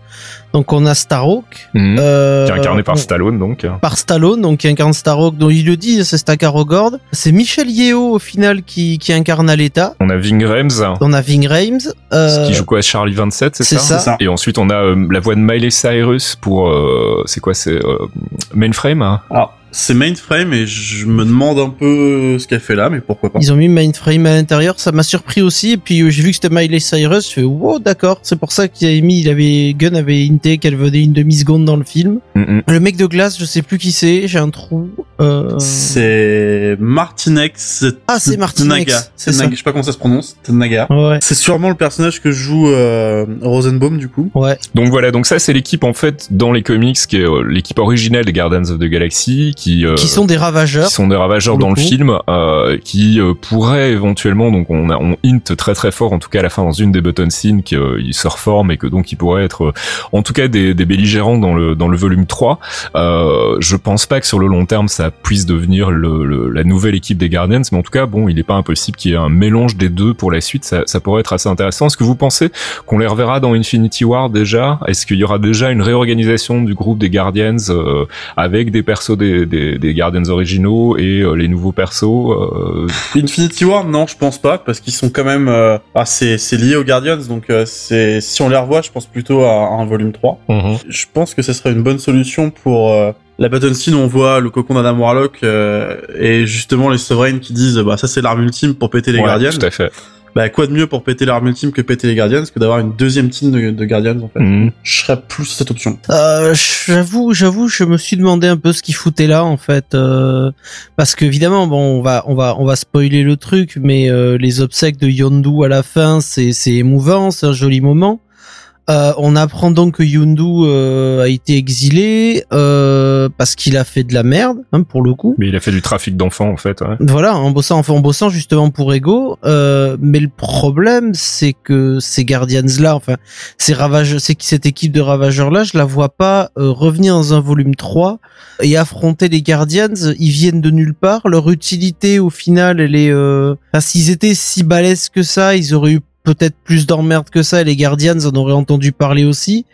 Donc on a Starhawk. Mhm. euh, Qui est incarné par on- Stallone, donc. par Stallone, donc qui incarne Starhawk, dont il le dit, c'est Stakarogord. C'est Michel Yeo au final qui, qui incarne Aleta. On a Ving Rhames, On a Ving Rhames. euh, qui joue quoi Charlie 27, c'est c'est ça ça. C'est ça. Et ensuite, on a euh, la voix de Miley Cyrus pour, euh, c'est quoi, c'est euh, Mainframe hein Alors, c'est mainframe et je me demande un peu ce qu'elle fait là, mais pourquoi pas. Ils ont mis Mindframe à l'intérieur, ça m'a surpris aussi. Et puis euh, j'ai vu que c'était Miley Cyrus, je fais wow d'accord. C'est pour ça qu'il avait mis, il avait Gunn avait hinté qu'elle venait une demi seconde dans le film. Mhm. Le mec de glace, je sais plus qui c'est, j'ai un trou. Euh... C'est Martinex. Ah, c'est Martinex, c'est Tenaga, ça. Je sais pas comment ça se prononce. Tenaga. Ouais, C'est sûrement le personnage que joue euh, Rosenbaum du coup. ouais. Donc voilà, donc ça c'est l'équipe en fait dans les comics qui est euh, l'équipe originelle des Guardians of the Galaxy qui euh, Qui sont des ravageurs. qui sont des ravageurs le dans le coup. film, euh, qui euh, pourraient éventuellement, donc on, a, on hint très très fort, en tout cas à la fin dans une des button scenes, qu'ils se reforment et que donc ils pourraient être, euh, en tout cas des, des belligérants dans le dans le volume 3. Euh, je pense pas que sur le long terme ça puisse devenir le, le- la nouvelle équipe des Guardians, mais en tout cas bon, il est pas impossible qu'il y ait un mélange des deux pour la suite. Ça, ça pourrait être assez intéressant. Est-ce que vous pensez qu'on les reverra dans Infinity War déjà? Est-ce qu'il y aura déjà une réorganisation du groupe des Guardians euh, avec des persos des, des, des Guardians originaux et euh, les nouveaux persos euh, Infinity War, non, je pense pas, parce qu'ils sont quand même. euh, Ah, c'est c'est lié aux Guardians, donc euh, c'est si on les revoit, je pense plutôt à, à un volume 3. Je pense que ce serait une bonne solution pour euh, la Button Scene où on voit le cocon d'Adam Warlock euh, et justement les Sovereigns qui disent bah ça c'est l'arme ultime pour péter les Ouais, Guardians. Tout à fait. Bah quoi de mieux pour péter l'arme ultime que péter les Guardians que d'avoir une deuxième team de, de Guardians en fait. Mhm. Je serais plus sur cette option. Euh, j'avoue, j'avoue, je me suis demandé un peu ce qu'ils foutaient là en fait, euh, parce qu'évidemment, bon, on va, on va, on va spoiler le truc, mais euh, les obsèques de Yondu à la fin, c'est, c'est émouvant, c'est un joli moment. Euh, on apprend donc que Yondu euh, a été exilé euh, parce qu'il a fait de la merde, hein, pour le coup. Mais il a fait du trafic d'enfants en fait. Ouais. Voilà, en bossant, enfin, en bossant justement pour Ego. Euh, mais le problème, c'est que ces Guardians-là, enfin, ces ravageurs, c'est que cette équipe de ravageurs-là, je la vois pas euh, revenir dans un volume 3 et affronter les Guardians. Ils viennent de nulle part. Leur utilité, au final, elle est, euh... enfin, s'ils étaient si balèzes que ça, ils auraient eu peut-être plus d'emmerdes que ça et les Guardians en auraient entendu parler aussi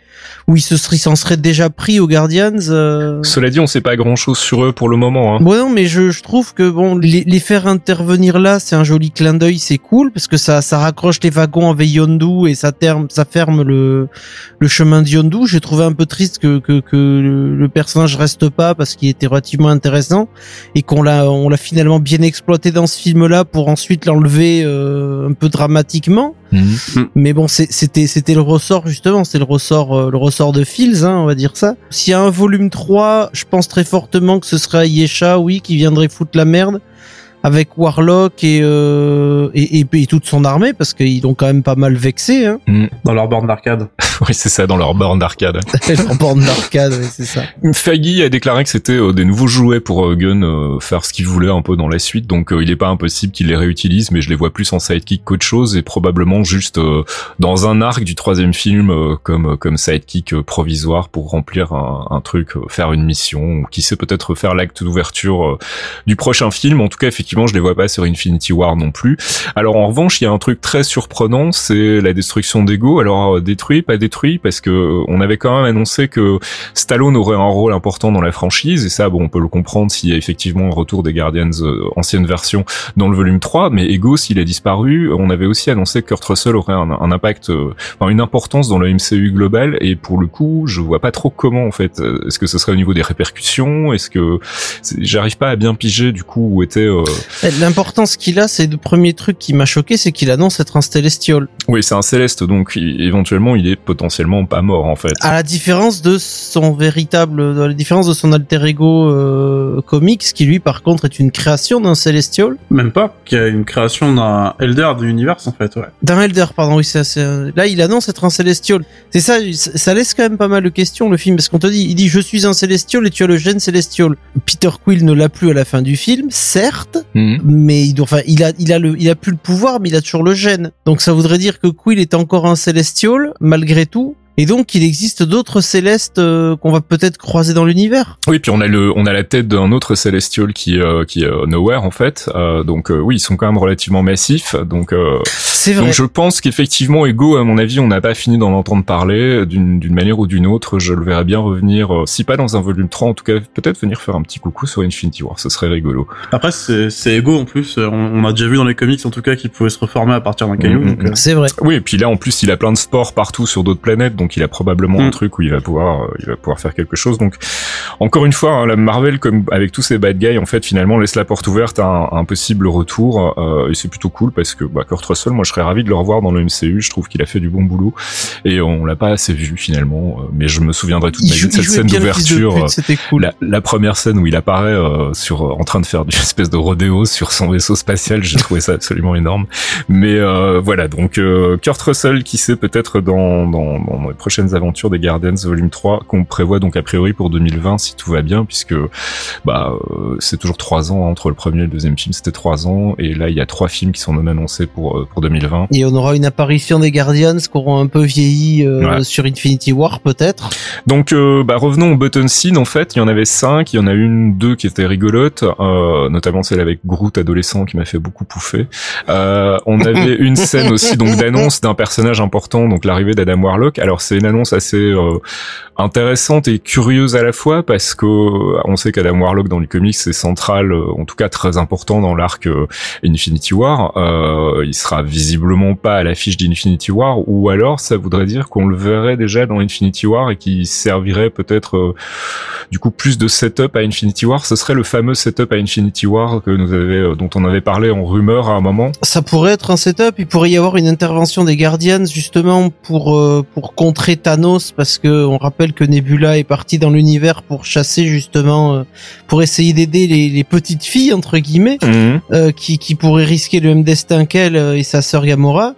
ou ils se seraient s'en seraient déjà pris aux Guardians euh... Cela dit, on sait pas grand chose sur eux pour le moment. Hein. Bon non, mais je, je trouve que bon, les, les faire intervenir là, c'est un joli clin d'œil, c'est cool parce que ça, ça raccroche les wagons avec Yondu et ça terme, ça ferme le, le chemin de Yondu. J'ai trouvé un peu triste que, que, que le, le personnage reste pas parce qu'il était relativement intéressant et qu'on l'a, on l'a finalement bien exploité dans ce film-là pour ensuite l'enlever euh, un peu dramatiquement. Mhm. Mais bon, c'est- c'était c'était le ressort justement, c'est le ressort euh, le ressort de Fields, hein, on va dire ça. S'il y a un volume 3, je pense très fortement que ce serait Yesha, oui, qui viendrait foutre la merde. Avec Warlock et, euh, et, et, et toute son armée parce qu'ils l'ont quand même pas mal vexé. Hein. Dans leur borne d'arcade. oui, c'est ça, dans leur borne d'arcade. en borne d'arcade, oui, c'est ça. Faggy a déclaré que c'était euh, des nouveaux jouets pour euh, Gunn euh, faire ce qu'il voulait un peu dans la suite, donc euh, il est pas impossible qu'il les réutilise, mais je les vois plus en sidekick qu'autre chose, et probablement juste euh, dans un arc du troisième film euh, comme comme sidekick euh, provisoire pour remplir un, un truc, euh, faire une mission, ou qui sait peut-être faire l'acte d'ouverture euh, du prochain film. En tout cas, effectivement, je les vois pas sur Infinity War non plus. Alors en revanche, il y a un truc très surprenant, c'est la destruction d'Ego. Alors euh, détruit, pas détruit, parce que euh, on avait quand même annoncé que Stallone aurait un rôle important dans la franchise, et ça, bon, on peut le comprendre s'il y a effectivement un retour des Guardians euh, ancienne version dans le volume 3, mais Ego, s'il a disparu, on avait aussi annoncé que Kurt Russell aurait un, impact, euh, enfin une importance dans le MCU global, et pour le coup, je vois pas trop comment en fait. Est-ce que ce serait au niveau des répercussions? Est-ce que j'arrive pas à bien piger du coup où était L'importance qu'il a, c'est le premier truc qui m'a choqué, c'est qu'il annonce être un Celestial. Oui, c'est un céleste, donc éventuellement il est potentiellement pas mort en fait. À la différence de son véritable, à la différence de son alter ego euh, comics, qui lui par contre est une création d'un Celestial. Même pas, qui a une création d'un Elder de l'univers en fait, ouais. D'un Elder, pardon, oui, ça, là il annonce être un Celestial. C'est ça, ça laisse quand même pas mal de questions le film, parce qu'on te dit, il dit je suis un Celestial et tu as le gène Celestial. Peter Quill ne l'a plus à la fin du film, certes, Mhm. mais il, doit- enfin, il a, il a le, il a plus le pouvoir, mais il a toujours le gène. Donc ça voudrait dire que Quill est encore un Celestial, malgré tout. Et donc, il existe d'autres célestes euh, qu'on va peut-être croiser dans l'univers. Oui, puis on a le, on a la tête d'un autre Celestial qui, euh, qui est euh, Nowhere en fait. Euh, donc euh, oui, ils sont quand même relativement massifs. Donc, euh, C'est vrai. donc je pense qu'effectivement, Ego, à mon avis, on n'a pas fini d'en entendre parler d'une d'une manière ou d'une autre. Je le verrais bien revenir, euh, si pas dans un volume 3, en tout cas peut-être venir faire un petit coucou sur Infinity War. Ce serait rigolo. Après, c'est c'est Ego en plus, on, on a déjà vu dans les comics en tout cas qu'il pouvait se reformer à partir d'un caillou. Donc, euh, C'est vrai. Oui, et puis là en plus, il a plein de sports partout sur d'autres planètes, donc il a probablement un Mm. truc où il va pouvoir, euh, il va pouvoir faire quelque chose. Donc encore une fois, hein, la Marvel, comme avec tous ces bad guys, en fait, finalement laisse la porte ouverte à un, un possible retour, euh, et c'est plutôt cool parce que bah, Kurt Russell, moi, je serais ravi de le revoir dans le MCU. Je trouve qu'il a fait du bon boulot et on l'a pas assez vu finalement. euh, Mais je me souviendrai toute Il, ma vie de cette scène d'ouverture. euh, c'était cool. la, la première scène où il apparaît euh, sur en train de faire du espèce de rodéo sur son vaisseau spatial, j'ai trouvé ça absolument énorme. Mais euh, voilà, donc euh, Kurt Russell qui sait peut-être dans, dans, dans prochaines aventures des Guardians volume 3 qu'on prévoit donc a priori pour 2020 si tout va bien puisque bah euh, c'est toujours trois ans hein, entre le premier et le deuxième film, c'était trois ans et là il y a trois films qui sont non annoncés pour euh, pour 2020. Et on aura une apparition des Guardians qui auront un peu vieilli euh, sur Infinity War, peut-être? Donc euh, bah, revenons au button scene en fait, il y en avait cinq, il y en a une, deux qui étaient rigolotes, euh, notamment celle avec Groot adolescent qui m'a fait beaucoup pouffer. On avait une scène aussi donc d'annonce d'un personnage important, donc l'arrivée d'Adam Warlock. Alors c'est une annonce assez euh, intéressante et curieuse à la fois parce que euh, on sait qu'Adam Warlock dans le comics c'est central, euh, en tout cas très important dans l'arc euh, Infinity War. Euh, il sera visiblement pas à l'affiche d'Infinity War ou alors ça voudrait dire qu'on le verrait déjà dans Infinity War et qui servirait peut-être du coup plus de setup à Infinity War. Ce serait le fameux setup à Infinity War que nous avait, dont on avait parlé en rumeur à un moment. Ça pourrait être un setup. Il pourrait y avoir une intervention des Guardians justement pour pour contrer Thanos parce que on rappelle que Nebula est partie dans l'univers pour chasser justement euh, pour essayer d'aider les, les petites filles entre guillemets euh, qui qui pourraient risquer le même destin qu'elle euh, et sa sœur Gamora.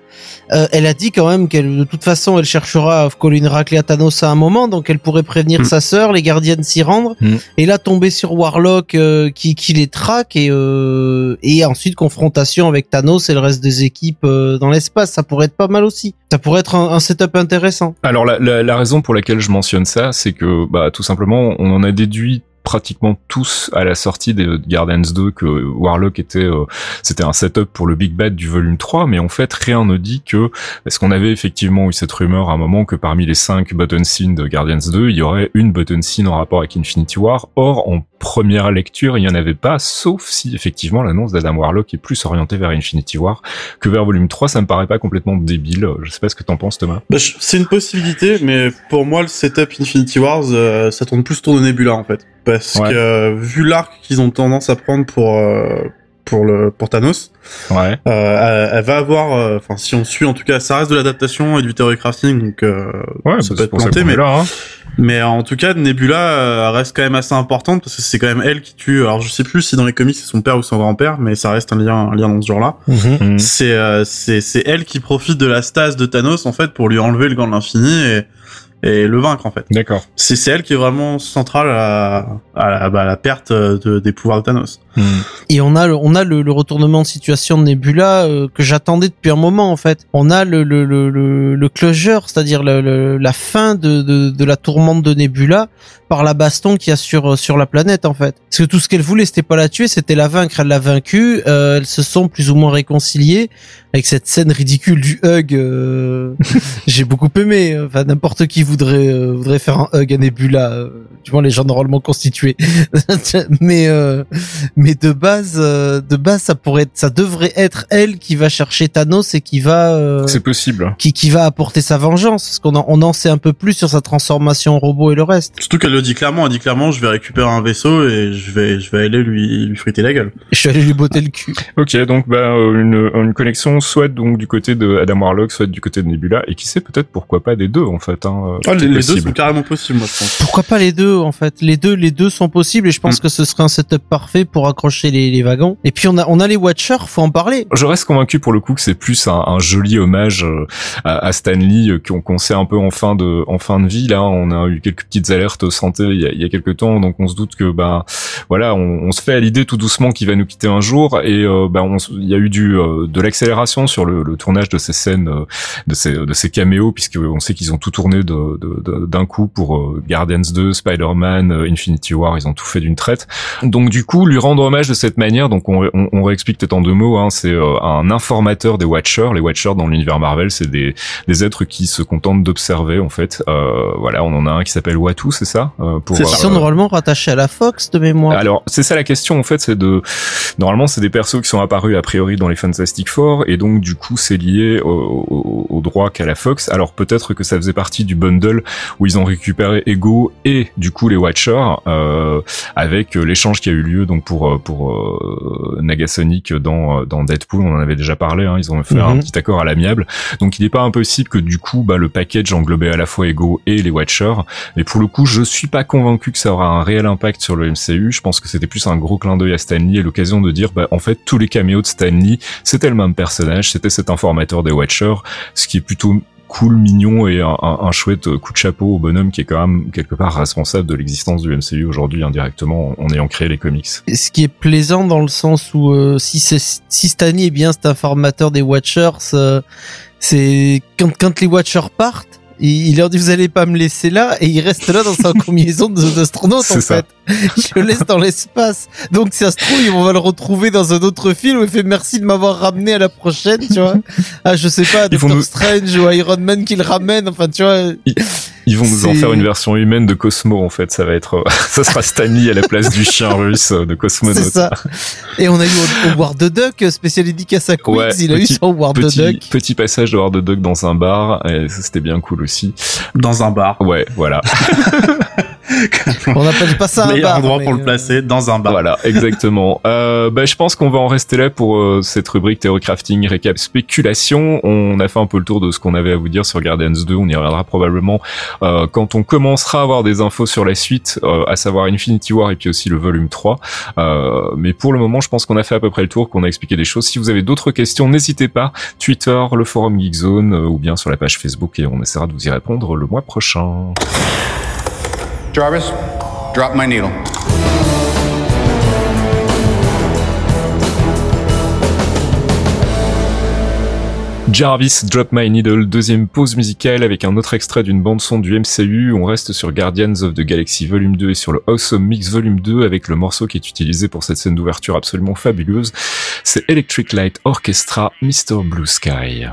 Euh, elle a dit quand même qu'elle de toute façon elle cherchera à coller une raclée à Thanos à un moment donc elle pourrait prévenir Mm. sa sœur, les Gardiens s'y rendre Mm. et là tomber sur Warlock euh, qui qui les traque et euh, et ensuite confrontation avec Thanos et le reste des équipes dans l'espace ça pourrait être pas mal aussi. Ça pourrait être un, un setup intéressant. Alors la, la, la raison pour laquelle je mentionne ça, c'est que bah tout simplement on en a déduit pratiquement tous à la sortie des Guardians 2 que Warlock était euh, c'était un setup pour le Big Bad du volume 3 mais en fait rien ne dit que parce qu'on avait effectivement eu cette rumeur à un moment que parmi les cinq button scenes de Guardians 2 il y aurait une button scene en rapport avec Infinity War. Or en première lecture il n'y en avait pas sauf si effectivement l'annonce d'Adam Warlock est plus orientée vers Infinity War que vers volume 3 ça me paraît pas complètement débile. Je sais pas ce que t'en penses Thomas. Bah, c'est une possibilité, mais pour moi, le setup Infinity Wars, euh, ça tourne plus autour de Nebula en fait. Parce Ouais. que vu l'arc qu'ils ont tendance à prendre pour euh, pour le pour Thanos. Ouais. Euh, elle, elle va avoir, euh, enfin si on suit en tout cas, ça reste de l'adaptation et du theory crafting, donc euh, Ouais, ça bah, peut c'est être planté, mais là. Hein. mais en tout cas Nebula reste quand même assez importante parce que c'est quand même elle qui tue. Alors je sais plus si dans les comics c'est son père ou son grand-père, mais ça reste un lien un lien dans ce genre-là. Mm. C'est euh, c'est c'est elle qui profite de la stase de Thanos en fait pour lui enlever le gant de l'infini et et le vaincre en fait. D'accord. C'est elle qui est vraiment centrale à, à, la, bah, à la perte de, des pouvoirs de Thanos. Mm. Et on a le, on a le, le retournement de situation de Nebula euh, que j'attendais depuis un moment en fait. On a le le le, le, closure, c'est-à-dire la fin de, de, de la tourmente de Nebula par la baston qu'il y a sur sur la planète en fait. Parce que tout ce qu'elle voulait c'était pas la tuer, c'était la vaincre. Elle l'a vaincue. Euh, elles se sont plus ou moins réconciliées avec cette scène ridicule du hug. euh, J'ai beaucoup aimé. Enfin n'importe qui voudrait euh, voudrait faire un hug à Nebula. Les gens normalement constitués. mais euh, mais de base, euh, de base, ça pourrait, être, ça devrait être elle qui va chercher Thanos et qui va, euh, C'est possible. qui, qui va apporter sa vengeance. Parce qu'on en, on en sait un peu plus sur sa transformation en robot et le reste. Surtout qu'elle le dit clairement, elle dit clairement, je vais récupérer un vaisseau et je vais, je vais aller lui, lui friter la gueule. Je suis allé lui botter le cul. Ok, donc bah, une, une connexion soit donc du côté de Adam Warlock, soit du côté de Nebula, et qui sait peut-être pourquoi pas des deux en fait. Hein, Ah, les, les deux possible. sont carrément possibles, moi, je pense. Pourquoi pas les deux en fait Les deux, les deux sont possibles et je pense Mm. que ce serait un setup parfait pour accrocher les, les wagons. Et puis on a, on a les Watchers, faut en parler. Je reste convaincu pour le coup que c'est plus un, un joli hommage euh, à, à Stan Lee euh, qu'on sait un peu en fin de en fin de vie. Là, on a eu quelques petites alertes santé il y a, il y a quelques temps, donc on se doute que bah voilà, on, on se fait à l'idée tout doucement qu'il va nous quitter un jour. Et euh, bah, on il y a eu du euh, de l'accélération sur le, le tournage de ces scènes, de ces de ces caméos, puisque on sait qu'ils ont tout tourné de- de- de- d'un coup pour Guardians 2, Spider-Man, euh, Infinity War, ils ont tout fait d'une traite. Donc du coup, lui rendre hommage de cette manière, donc on, on, on réexplique peut-être en deux mots, hein, c'est euh, un informateur des Watchers. Les Watchers dans l'univers Marvel, c'est des, des êtres qui se contentent d'observer en fait. Euh, voilà, on en a un qui s'appelle Watu, c'est ça euh, pour, C'est sont euh, normalement rattachés à la Fox de mémoire. alors, c'est ça la question en fait, c'est de normalement c'est des persos qui sont apparus a priori dans les Fantastic Four et donc du coup c'est lié au, au, au droit qu'a la Fox. Alors peut-être que ça faisait partie du bundle où ils ont récupéré Ego et du coup les Watchers euh, avec euh, l'échange qui a eu lieu donc pour euh, pour euh, Nagasonic dans dans Deadpool, on en avait déjà parlé. Hein, ils ont fait un Mhm. petit accord à l'amiable. Donc il n'est pas impossible que du coup bah le package englobait à la fois Ego et les Watchers. Mais pour le coup, je suis pas convaincu que ça aura un réel impact sur le MCU. Je pense que c'était plus un gros clin d'œil à Stan Lee et l'occasion de dire, bah, en fait, tous les caméos de Stan Lee, c'était le même personnage, c'était cet informateur des Watchers, ce qui est plutôt cool, mignon et un, un- chouette coup de chapeau au bonhomme qui est quand même quelque part responsable de l'existence du MCU aujourd'hui indirectement en ayant créé les comics. Ce qui est plaisant dans le sens où euh, si si Stanley est bien cet informateur des Watchers, euh, c'est quand quand les Watchers partent, il, il leur dit vous allez pas me laisser là et il reste là dans sa combinaison d'astronaute en ça. fait. Je le laisse dans l'espace. Donc si ça se trouve, on va le retrouver dans un autre film où il fait merci de m'avoir ramené à la prochaine, tu vois. Ah je sais pas, Doctor nous- Strange ou Iron Man qui le ramène, enfin tu vois. Ils vont nous en faire une version humaine de Cosmo en fait. Ça va être, ça sera Stan Lee à la place du chien russe de Cosmonaut. C'est ça. Et on a eu Howard the Duck, spécial dédicace à Queens, Ouais, il a petit- eu son Howard the Petit, Duck. petit passage de Howard the Duck dans un bar, et c'était bien cool aussi. Dans un bar. Ouais, voilà. On n'appelle pas ça un Meilleur bar. endroit pour le euh, placer, dans un bar. Voilà, exactement. Euh, bah, je pense qu'on va en rester là pour euh, cette rubrique Théo Crafting Récap Spéculation. On a fait un peu le tour de ce qu'on avait à vous dire sur Guardians 2. On y reviendra probablement euh, quand on commencera à avoir des infos sur la suite, euh, à savoir Infinity War et puis aussi le volume 3. Euh, mais pour le moment, je pense qu'on a fait à peu près le tour, qu'on a expliqué des choses. Si vous avez d'autres questions, n'hésitez pas. Twitter, le forum Geekzone euh, ou bien sur la page Facebook et on essaiera de vous y répondre le mois prochain. Jarvis, drop my needle. Jarvis Drop My Needle, deuxième pause musicale avec un autre extrait d'une bande son du MCU. On reste sur Guardians of the Galaxy Volume 2 et sur le Awesome Mix Volume 2 avec le morceau qui est utilisé pour cette scène d'ouverture absolument fabuleuse. C'est Electric Light Orchestra Mr. Blue Sky.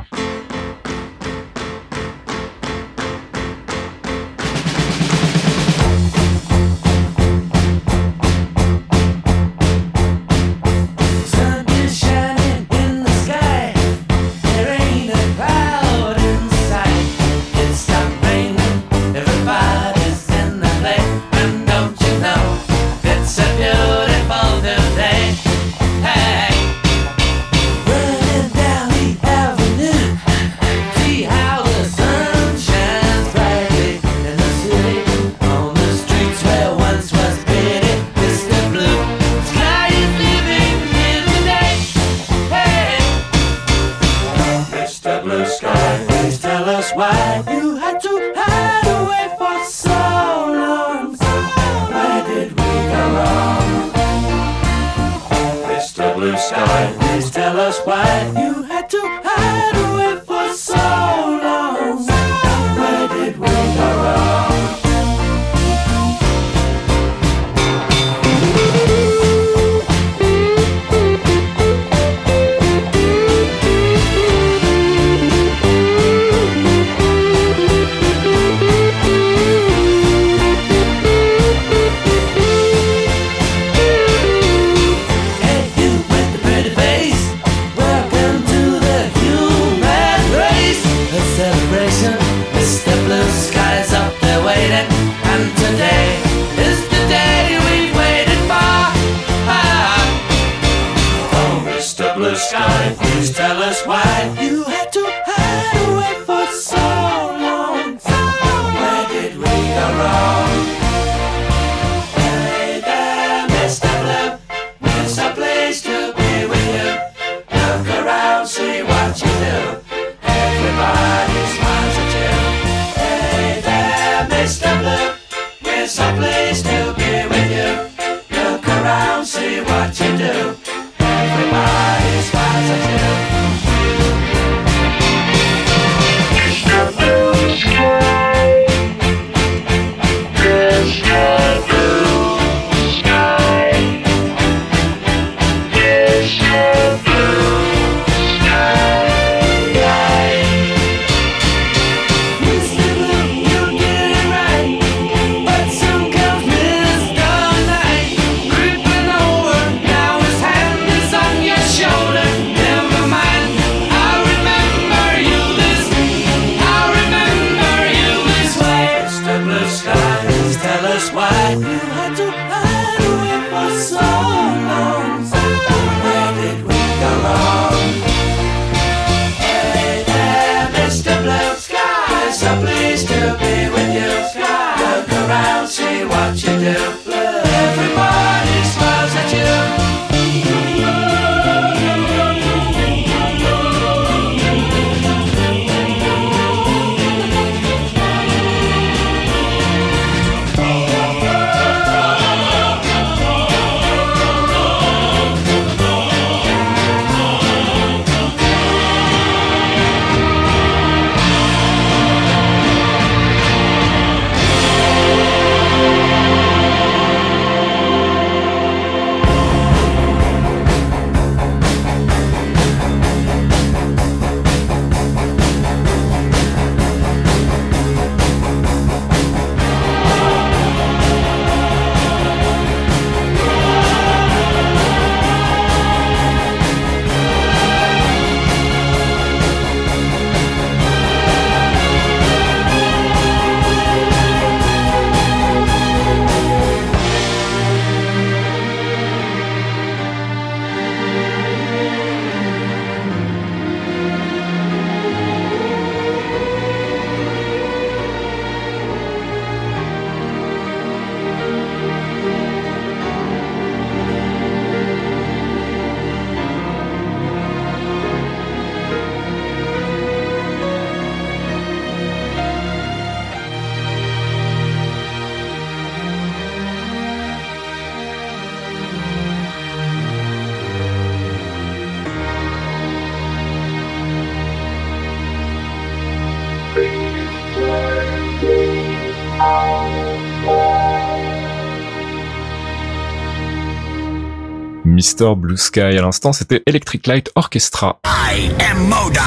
Mr. Blue Sky à l'instant, c'était Electric Light Orchestra. I am Modoc.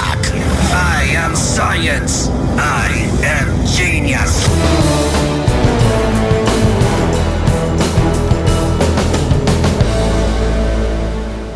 I am science. I am genius.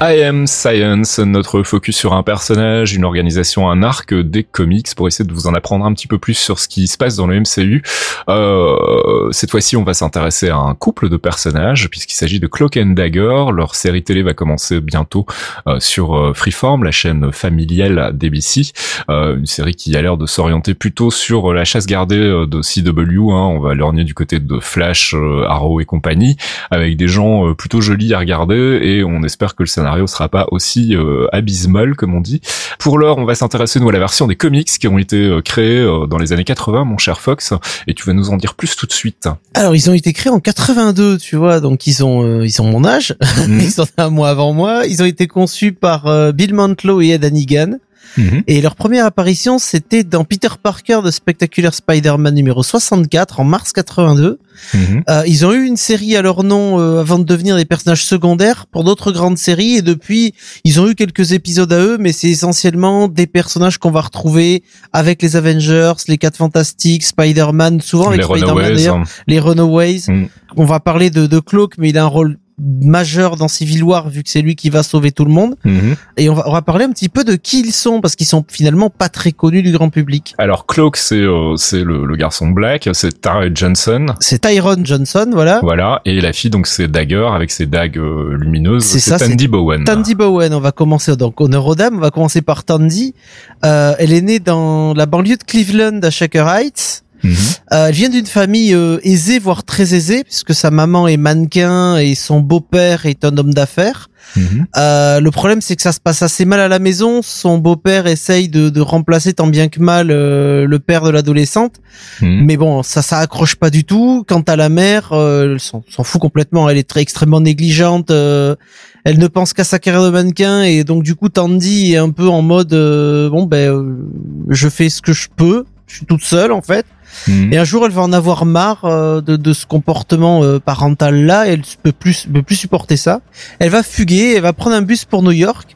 I Am Science, notre focus sur un personnage, une organisation, un arc des comics pour essayer de vous en apprendre un petit peu plus sur ce qui se passe dans le MCU. Euh, cette fois-ci, on va s'intéresser à un couple de personnages puisqu'il s'agit de Cloak and Dagger. Leur série télé va commencer bientôt euh, sur euh, Freeform, la chaîne familiale d'ABC. Euh, une série qui a l'air de s'orienter plutôt sur la chasse gardée de CW. Hein. On va lorgner du côté de Flash, Arrow et compagnie, avec des gens plutôt jolis à regarder et on espère que le scénario scénario sera pas aussi euh, abysmal comme on dit. Pour l'heure, on va s'intéresser nous à la version des comics qui ont été euh, créés euh, dans les années 80, mon cher Fox, et tu vas nous en dire plus tout de suite. Alors ils ont été créés en 82, tu vois, donc ils ont euh, ils ont mon âge, Mhm. ils sont un mois avant moi. Ils ont été conçus par Bill Mantlo et Ed Hannigan. Mhm. Et leur première apparition, c'était dans Peter Parker de Spectacular Spider-Man numéro 64 en mars 82. Mhm. Euh, ils ont eu une série à leur nom euh, avant de devenir des personnages secondaires pour d'autres grandes séries et depuis, ils ont eu quelques épisodes à eux, mais c'est essentiellement des personnages qu'on va retrouver avec les Avengers, les Quatre Fantastiques, Spider-Man, souvent avec Les Spider-Man Runaways. d'ailleurs, hein. les Runaways. Mm. On va parler de, de Cloak, mais il a un rôle majeur dans Civil War vu que c'est lui qui va sauver tout le monde. Mhm. Et on va, on va parler un petit peu de qui ils sont parce qu'ils sont finalement pas très connus du grand public. Alors Cloak, c'est euh, c'est le, le garçon Black, c'est Tara Johnson. C'est Tyrone Johnson, voilà. Voilà, et la fille donc c'est Dagger avec ses dagues euh, lumineuses. C'est C'est ça, Tandy Bowen. Tandy Bowen, on va commencer donc honneur aux dames, on va commencer par Tandy. Euh, elle est née dans la banlieue de Cleveland à Shaker Heights. Mhm. Euh, elle vient d'une famille euh, aisée, voire très aisée, puisque sa maman est mannequin et son beau-père est un homme d'affaires. Mhm. Euh, le problème, c'est que ça se passe assez mal à la maison. Son beau-père essaye de, de remplacer tant bien que mal euh, le père de l'adolescente. Mhm. Mais bon, ça, ça accroche pas du tout. Quant à la mère, euh, elle s'en s'en fout complètement. Elle est très extrêmement négligente. euh, elle ne pense qu'à sa carrière de mannequin et donc du coup, Tandy est un peu en mode euh, bon ben, euh, je fais ce que je peux. Je suis toute seule en fait. Mhm. Et un jour, elle va en avoir marre euh, de, ce comportement euh, parental là. Elle peut plus, peut plus supporter ça. Elle va fuguer. Elle va prendre un bus pour New York.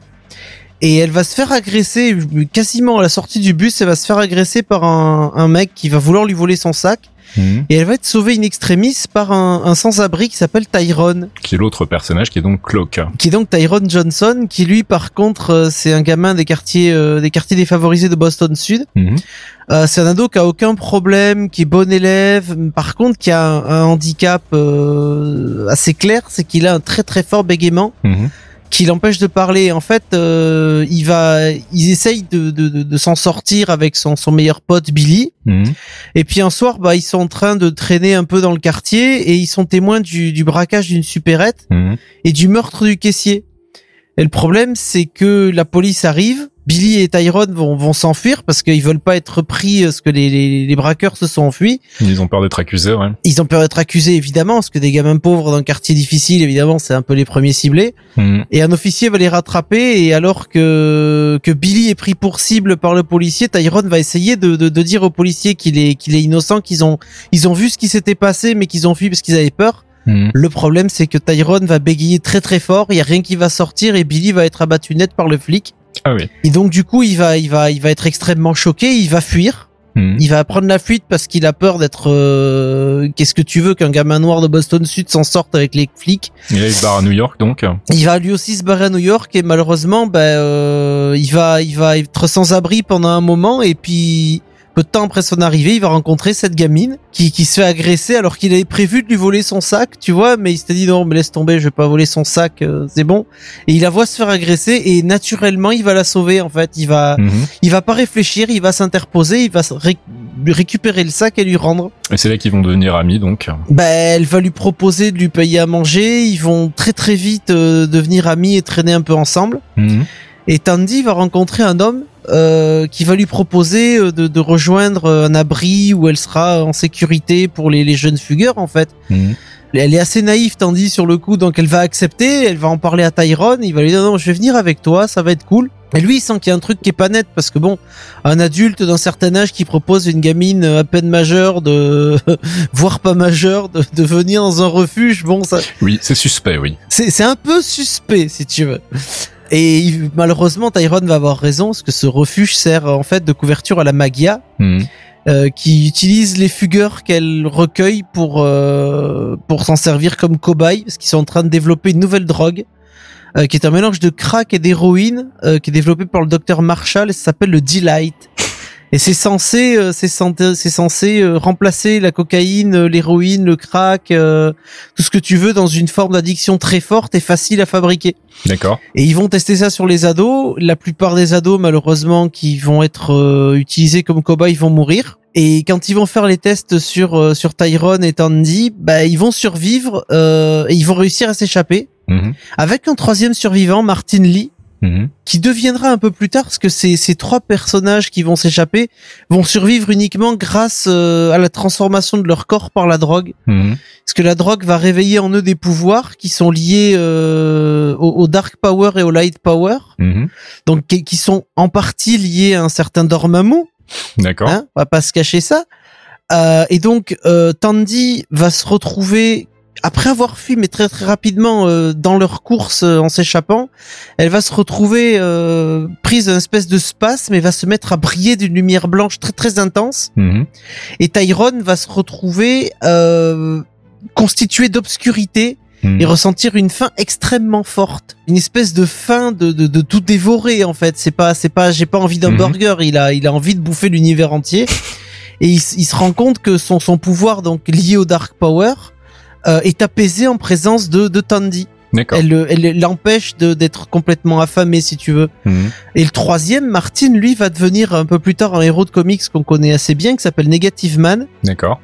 Et elle va se faire agresser quasiment à la sortie du bus. Elle va se faire agresser par un mec qui va vouloir lui voler son sac. Et elle va être sauvée in extremis par un, un sans-abri qui s'appelle Tyrone, Qui est l'autre personnage qui est donc Cloak. qui est donc Tyrone Johnson, qui lui par contre euh, c'est un gamin des quartiers euh, des quartiers défavorisés de Boston Sud. Mhm. Euh, c'est un ado qui a aucun problème, qui est bon élève, par contre qui a un, un handicap euh, assez clair, c'est qu'il a un très très fort bégaiement Mhm. Qui l'empêche de parler. En fait, euh, il va, ils essayent de, de, de, de s'en sortir avec son, son meilleur pote Billy. Mhm. Et puis un soir, bah ils sont en train de traîner un peu dans le quartier et ils sont témoins du, du braquage d'une supérette Mhm. et du meurtre du caissier. Et le problème, c'est que la police arrive. Billy et Tyrone vont, vont s'enfuir parce qu'ils veulent pas être pris parce que les, les, les braqueurs se sont enfuis. Ils ont peur d'être accusés, ouais. Ils ont peur d'être accusés évidemment parce que des gamins pauvres dans un quartier difficile, évidemment, c'est un peu les premiers ciblés. Mhm. Et un officier va les rattraper et alors que que Billy est pris pour cible par le policier, Tyrone va essayer de, de, de dire au policier qu'il est qu'il est innocent, qu'ils ont ils ont vu ce qui s'était passé mais qu'ils ont fui parce qu'ils avaient peur. Mhm. Le problème c'est que Tyrone va bégayer très très fort, il y a rien qui va sortir et Billy va être abattu net par le flic. Ah oui. Et donc du coup, il va il va il va être extrêmement choqué, il va fuir. Mhm. Il va prendre la fuite parce qu'il a peur d'être. euh, Qu'est-ce que tu veux qu'un gamin noir de Boston Sud s'en sorte avec les flics Et là, il se barre à New York, donc. il va lui aussi se barrer à New York et malheureusement, ben, euh, il va, il va être sans abri pendant un moment et puis peu de temps après son arrivée, il va rencontrer cette gamine qui, qui se fait agresser alors qu'il avait prévu de lui voler son sac, tu vois, mais il s'était dit non, mais laisse tomber, je vais pas voler son sac, euh, c'est bon. Et il la voit se faire agresser et naturellement, il va la sauver en fait. Il va, Mhm. il va pas réfléchir, il va s'interposer, il va ré- récupérer le sac et lui rendre. Et c'est là qu'ils vont devenir amis, donc. Ben, elle va lui proposer de lui payer à manger. Ils vont très très vite euh, devenir amis et traîner un peu ensemble. Mhm. Et Tandy va rencontrer un homme euh, qui va lui proposer euh, de, de rejoindre euh, un abri où elle sera en sécurité pour les, les jeunes fugueurs en fait. Mhm. Elle est assez naïve Tandy sur le coup, donc elle va accepter. Elle va en parler à Tyrone. Il va lui dire non, je vais venir avec toi, ça va être cool. Et lui, il sent qu'il y a un truc qui est pas net parce que bon, un adulte d'un certain âge qui propose à une gamine à peine majeure de, voire pas majeure, de, de venir dans un refuge, bon, ça, Oui, c'est suspect, oui. c'est c'est un peu suspect si tu veux. Et il- malheureusement, Tyrone va avoir raison parce que ce refuge sert en fait de couverture à la Magia, Mhm. euh, qui utilise les fugueurs qu'elle recueille pour euh, pour s'en servir comme cobaye, parce qu'ils sont en train de développer une nouvelle drogue. euh, qui est un mélange de crack et d'héroïne, euh, qui est développé par le docteur Marshall et ça s'appelle le Delight. Et c'est censé, euh, c'est censé, c'est censé euh, remplacer la cocaïne, euh, l'héroïne, le crack, euh, tout ce que tu veux dans une forme d'addiction très forte et facile à fabriquer. D'accord. Et ils vont tester ça sur les ados. La plupart des ados, malheureusement, qui vont être euh, utilisés comme cobayes, vont mourir. Et quand ils vont faire les tests sur euh, sur Tyrone et Tandy, bah ils vont survivre euh, et ils vont réussir à s'échapper. Mhm. avec un troisième survivant, Martin Lee, Mhm. qui deviendra un peu plus tard, parce que ces, ces trois personnages qui vont s'échapper vont survivre uniquement grâce euh, à la transformation de leur corps par la drogue. Mhm. Parce que la drogue va réveiller en eux des pouvoirs qui sont liés euh, au, au Dark Power et au Light Power, Mhm. donc qui, qui sont en partie liés à un certain Dormammu. D'accord. Hein, on va pas se cacher ça. Euh, et donc, Tandy va se retrouver, après avoir fui, mais très très rapidement, euh, dans leur course euh, en s'échappant, elle va se retrouver euh, prise d'une espèce de space, mais va se mettre à briller d'une lumière blanche très très intense. Mhm. Et Tyrone va se retrouver euh, constitué d'obscurité Mhm. et ressentir une faim extrêmement forte, une espèce de faim de, de, de tout dévorer en fait. C'est pas c'est pas j'ai pas envie d'un Mhm. burger, il a il a envie de bouffer l'univers entier et il, il se rend compte que son son pouvoir donc lié au dark power euh, est apaisé en présence de de Tandy. D'accord. Elle le- elle l'empêche de d'être complètement affamé si tu veux. Mhm. Et le troisième, Martin, lui, va devenir un peu plus tard un héros de comics qu'on connaît assez bien, qui s'appelle Negative Man D'accord.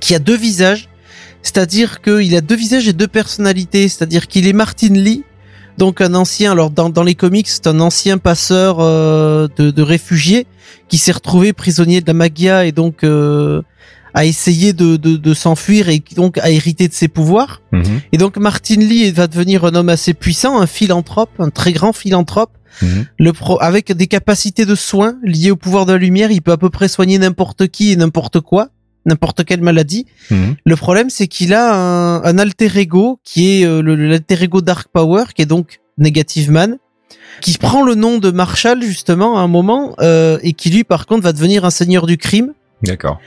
qui a deux visages, c'est-à-dire qu'il a deux visages et deux personnalités, c'est-à-dire qu'il est Martin Lee, donc un ancien, alors dans, dans les comics, c'est un ancien passeur euh, de, de réfugiés qui s'est retrouvé prisonnier de la Magia et donc euh, a essayé de, de, de s'enfuir et donc a hérité de ses pouvoirs. Mhm. Et donc Martin Lee va devenir un homme assez puissant, un philanthrope, un très grand philanthrope, Mhm. le pro avec des capacités de soins liées au pouvoir de la lumière, il peut à peu près soigner n'importe qui et n'importe quoi, n'importe quelle maladie. Mhm. Le problème, c'est qu'il a un, un alter ego qui est euh, l'alter ego Dark Power, qui est donc Negative Man, qui prend le nom de Marshall justement à un moment euh, et qui lui, par contre, va devenir un seigneur du crime. D'accord.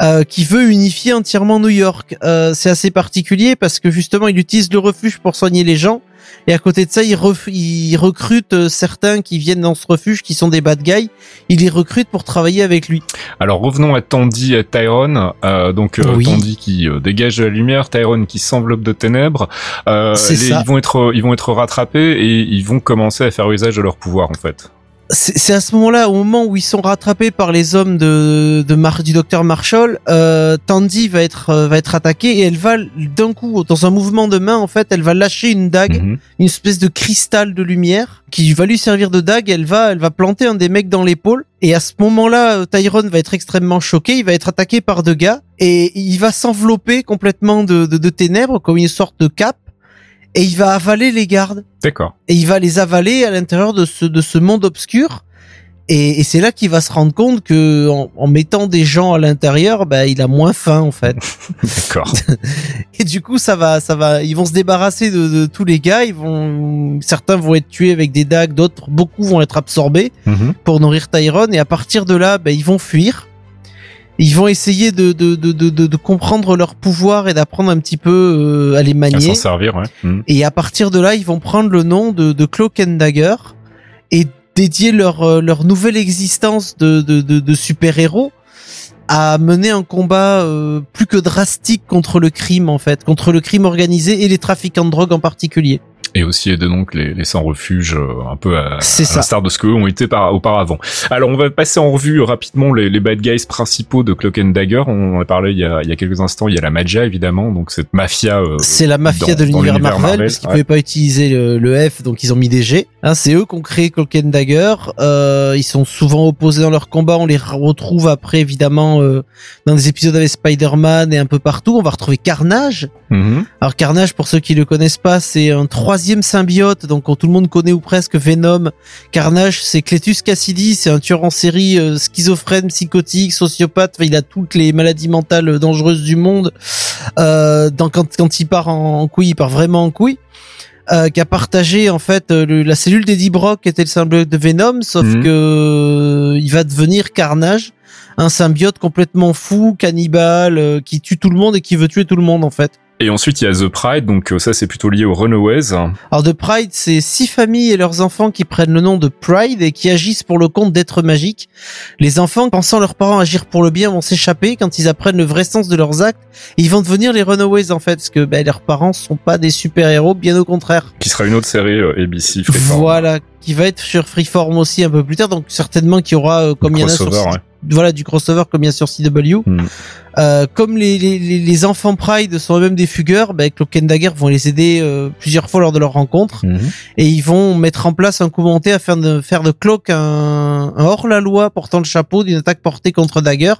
Euh, qui veut unifier entièrement New York. Euh, c'est assez particulier parce que justement il utilise le refuge pour soigner les gens et à côté de ça il, ref- il recrute euh, certains qui viennent dans ce refuge qui sont des bad guys. Il les recrute pour travailler avec lui. Alors revenons à Tandy et Tyrone. Euh, donc euh, Oui. Tandy qui dégage de la lumière, Tyrone qui s'enveloppe de ténèbres. Euh, C'est les- ça. Ils vont être, ils vont être rattrapés et ils vont commencer à faire usage de leur pouvoir en fait. C'est à ce moment-là, au moment où ils sont rattrapés par les hommes de, de Mar- du docteur Marshall, euh, Tandy va être euh, va être attaquée et elle va d'un coup, dans un mouvement de main, en fait, elle va lâcher une dague Mhm. une espèce de cristal de lumière qui va lui servir de dague. Elle va, elle va planter un des mecs dans l'épaule. Et à ce moment-là, euh, Tyrone va être extrêmement choqué. Il va être attaqué par deux gars et il va s'envelopper complètement de, de, de ténèbres comme une sorte de cape. Et il va avaler les gardes. D'accord. Et il va les avaler à l'intérieur de ce, de ce monde obscur. Et, et c'est là qu'il va se rendre compte que en, en mettant des gens à l'intérieur, bah, il a moins faim en fait. D'accord. Et du coup, ça va, ça va, ils vont se débarrasser de, de tous les gars. Ils vont, certains vont être tués avec des dagues, d'autres, beaucoup vont être absorbés Mhm. pour nourrir Tyrone. Et à partir de là, ben, ils vont fuir. Ils vont essayer de, de, de, de, de, de comprendre leur pouvoir et d'apprendre un petit peu euh, à les À manier. s'en servir, ouais. Mhm. Et à partir de là, ils vont prendre le nom de, de Cloak and Dagger et dédier leur, euh, leur nouvelle existence de, de, de, de super-héros à mener un combat euh, plus que drastique contre le crime en fait, contre le crime organisé et les trafiquants de drogue en particulier. Et aussi aider donc les, les sans-refuge euh, un peu à, à l'instar de ce qu'eux ont été par, auparavant. Alors on va passer en revue euh, rapidement les, les bad guys principaux de Cloak and Dagger. On en a parlé il y a, il y a quelques instants. Il y a la Magia évidemment, donc cette mafia. euh, C'est la mafia dans- de l'univers Marvel, Marvel, parce qu'ils ouais. pouvaient pas utiliser le, le F, donc ils ont mis des G. Hein, c'est eux qui ont créé Cloak and Dagger. Euh, ils sont souvent opposés dans leur combat. On les retrouve après évidemment euh, dans des épisodes avec Spider-Man et un peu partout. On va retrouver Carnage. Mhm. Alors Carnage, pour ceux qui le connaissent pas, c'est un troisième symbiote, donc tout le monde connaît ou presque Venom. Carnage, c'est Cletus Cassidy, c'est un tueur en série euh, schizophrène, psychotique, sociopathe. Il a toutes les maladies mentales dangereuses du monde. Euh, dans, quand, quand il part en, en couille, il part vraiment en couille. Euh, qui a partagé en fait le- la cellule d'Eddie Brock qui était le symbiote de Venom, sauf Mhm. que il va devenir Carnage, un symbiote complètement fou, cannibale, qui tue tout le monde et qui veut tuer tout le monde en fait. Et ensuite il y a The Pride, donc euh, ça c'est plutôt lié aux Runaways. Alors de Pride, c'est six familles et leurs enfants qui prennent le nom de Pride et qui agissent pour le compte d'êtres magiques. Les enfants, pensant leurs parents agir pour le bien, vont s'échapper quand ils apprennent le vrai sens de leurs actes. Et ils vont devenir les Runaways en fait, parce que ben, leurs parents sont pas des super-héros, bien au contraire. qui sera une autre série euh, ABC Freeform. Voilà, qui va être sur Freeform aussi un peu plus tard, donc certainement qu'il y aura euh, comme il y en a sur ouais. voilà du crossover comme il y a sur CW. Hmm. Euh, comme les, les, les- enfants Pride sont eux-mêmes des fugueurs, bah, Cloak and Dagger vont les aider euh, plusieurs fois lors de leur rencontre Mhm. et ils vont mettre en place un coup monté afin de faire de Cloak un, un hors-la-loi portant le chapeau d'une attaque portée contre Dagger.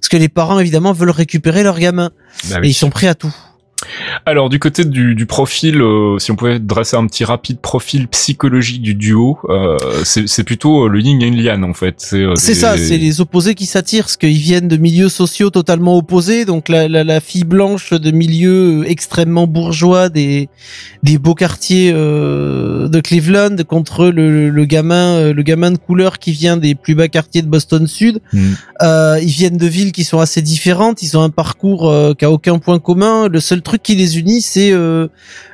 Parce que les parents évidemment veulent récupérer leur gamin Bah et ils sont prêts à tout. Alors du côté du, du profil, euh, si on pouvait dresser un petit rapide profil psychologique du duo, euh, c'est plutôt euh, le yin et le yang en fait. C'est euh, des- ça, c'est les opposés qui s'attirent, parce qu'ils viennent de milieux sociaux totalement opposés. Donc la, la, la fille blanche de milieux extrêmement bourgeois des des beaux quartiers euh, de Cleveland contre le, le gamin euh, le gamin de couleur qui vient des plus bas quartiers de Boston Sud. Euh, ils viennent de villes qui sont assez différentes. Ils ont un parcours euh, qui a aucun point commun. Le seul truc qui les unit, c'est euh,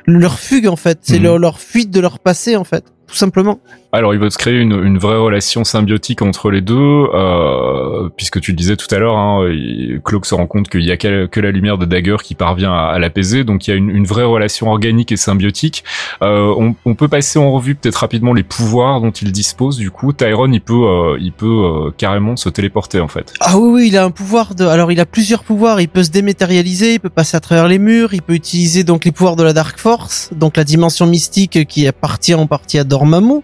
leur fugue en fait, c'est Mhm. leur, leur fuite de leur passé en fait, tout simplement. Alors, il va se créer une, une vraie relation symbiotique entre les deux, euh, puisque tu le disais tout à l'heure, hein, se rend compte qu'il y a que, la lumière de Dagger qui parvient à, l'apaiser, donc il y a une, vraie relation organique et symbiotique. Euh, on, peut passer en revue peut-être rapidement les pouvoirs dont il dispose. Du coup, Tyrone, il peut, euh, il peut euh, carrément se téléporter en fait. Ah oui, oui, il a un pouvoir de. Alors, il a plusieurs pouvoirs. Il peut se dématérialiser, il peut passer à travers les murs, il peut utiliser donc les pouvoirs de la Dark Force, donc la dimension mystique qui appartient en partie à Dormammu.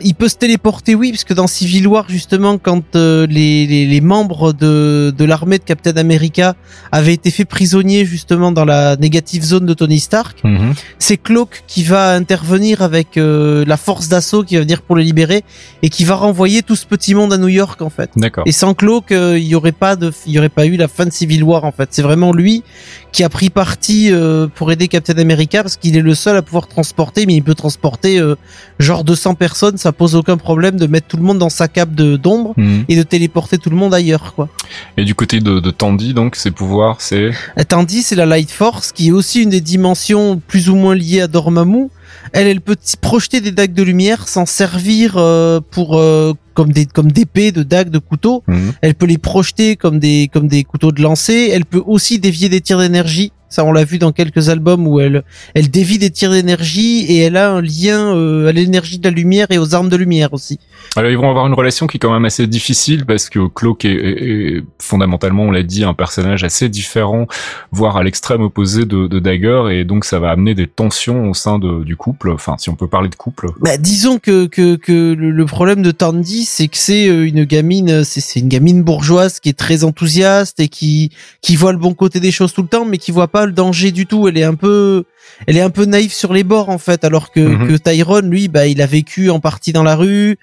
Il peut se téléporter, oui, parce que dans Civil War, justement, quand euh, les, les, les membres de, de l'armée de Captain America avaient été faits prisonniers, justement, dans la négative zone de Tony Stark, c'est Cloak qui va intervenir avec euh, la force d'assaut qui va venir pour les libérer et qui va renvoyer tout ce petit monde à New York, en fait. D'accord. Et sans Cloak, euh, il y aurait pas de, il y aurait pas eu la fin de Civil War en fait. C'est vraiment lui qui a pris parti euh, pour aider Captain America parce qu'il est le seul à pouvoir transporter, mais il peut transporter euh, genre 200 personnes, ça pose aucun problème de mettre tout le monde dans sa cape de d'ombre Mhm. et de téléporter tout le monde ailleurs quoi. Et du côté de, de Tandy, donc ses pouvoirs, c'est Et Tandis c'est la Light Force qui est aussi une des dimensions plus ou moins liées à Dormammu. Elle, elle peut projeter des dagues de lumière, s'en servir euh, pour euh, comme des comme d'épées, de dagues, de couteaux. Mhm. Elle peut les projeter comme des comme des couteaux de lancer. Elle peut aussi dévier des tirs d'énergie. Ça, on l'a vu dans quelques albums où elle elle dévie des tirs d'énergie et elle a un lien euh, à l'énergie de la lumière et aux armes de lumière aussi. Alors ils vont avoir une relation qui est quand même assez difficile parce que Cloak est, est- est fondamentalement, on l'a dit, un personnage assez différent, voire à l'extrême opposé de, de Dagger, et donc ça va amener des tensions au sein de- du couple. Enfin, si on peut parler de couple. Bah, disons que que que le, problème de Tandy, c'est que c'est euh, une gamine, c'est une gamine bourgeoise qui est très enthousiaste et qui qui voit le bon côté des choses tout le temps, mais qui voit pas le danger du tout. Elle est un peu elle est un peu naïve sur les bords en fait, alors que Mhm. que Tyrone, lui, bah il a vécu en partie dans la rue,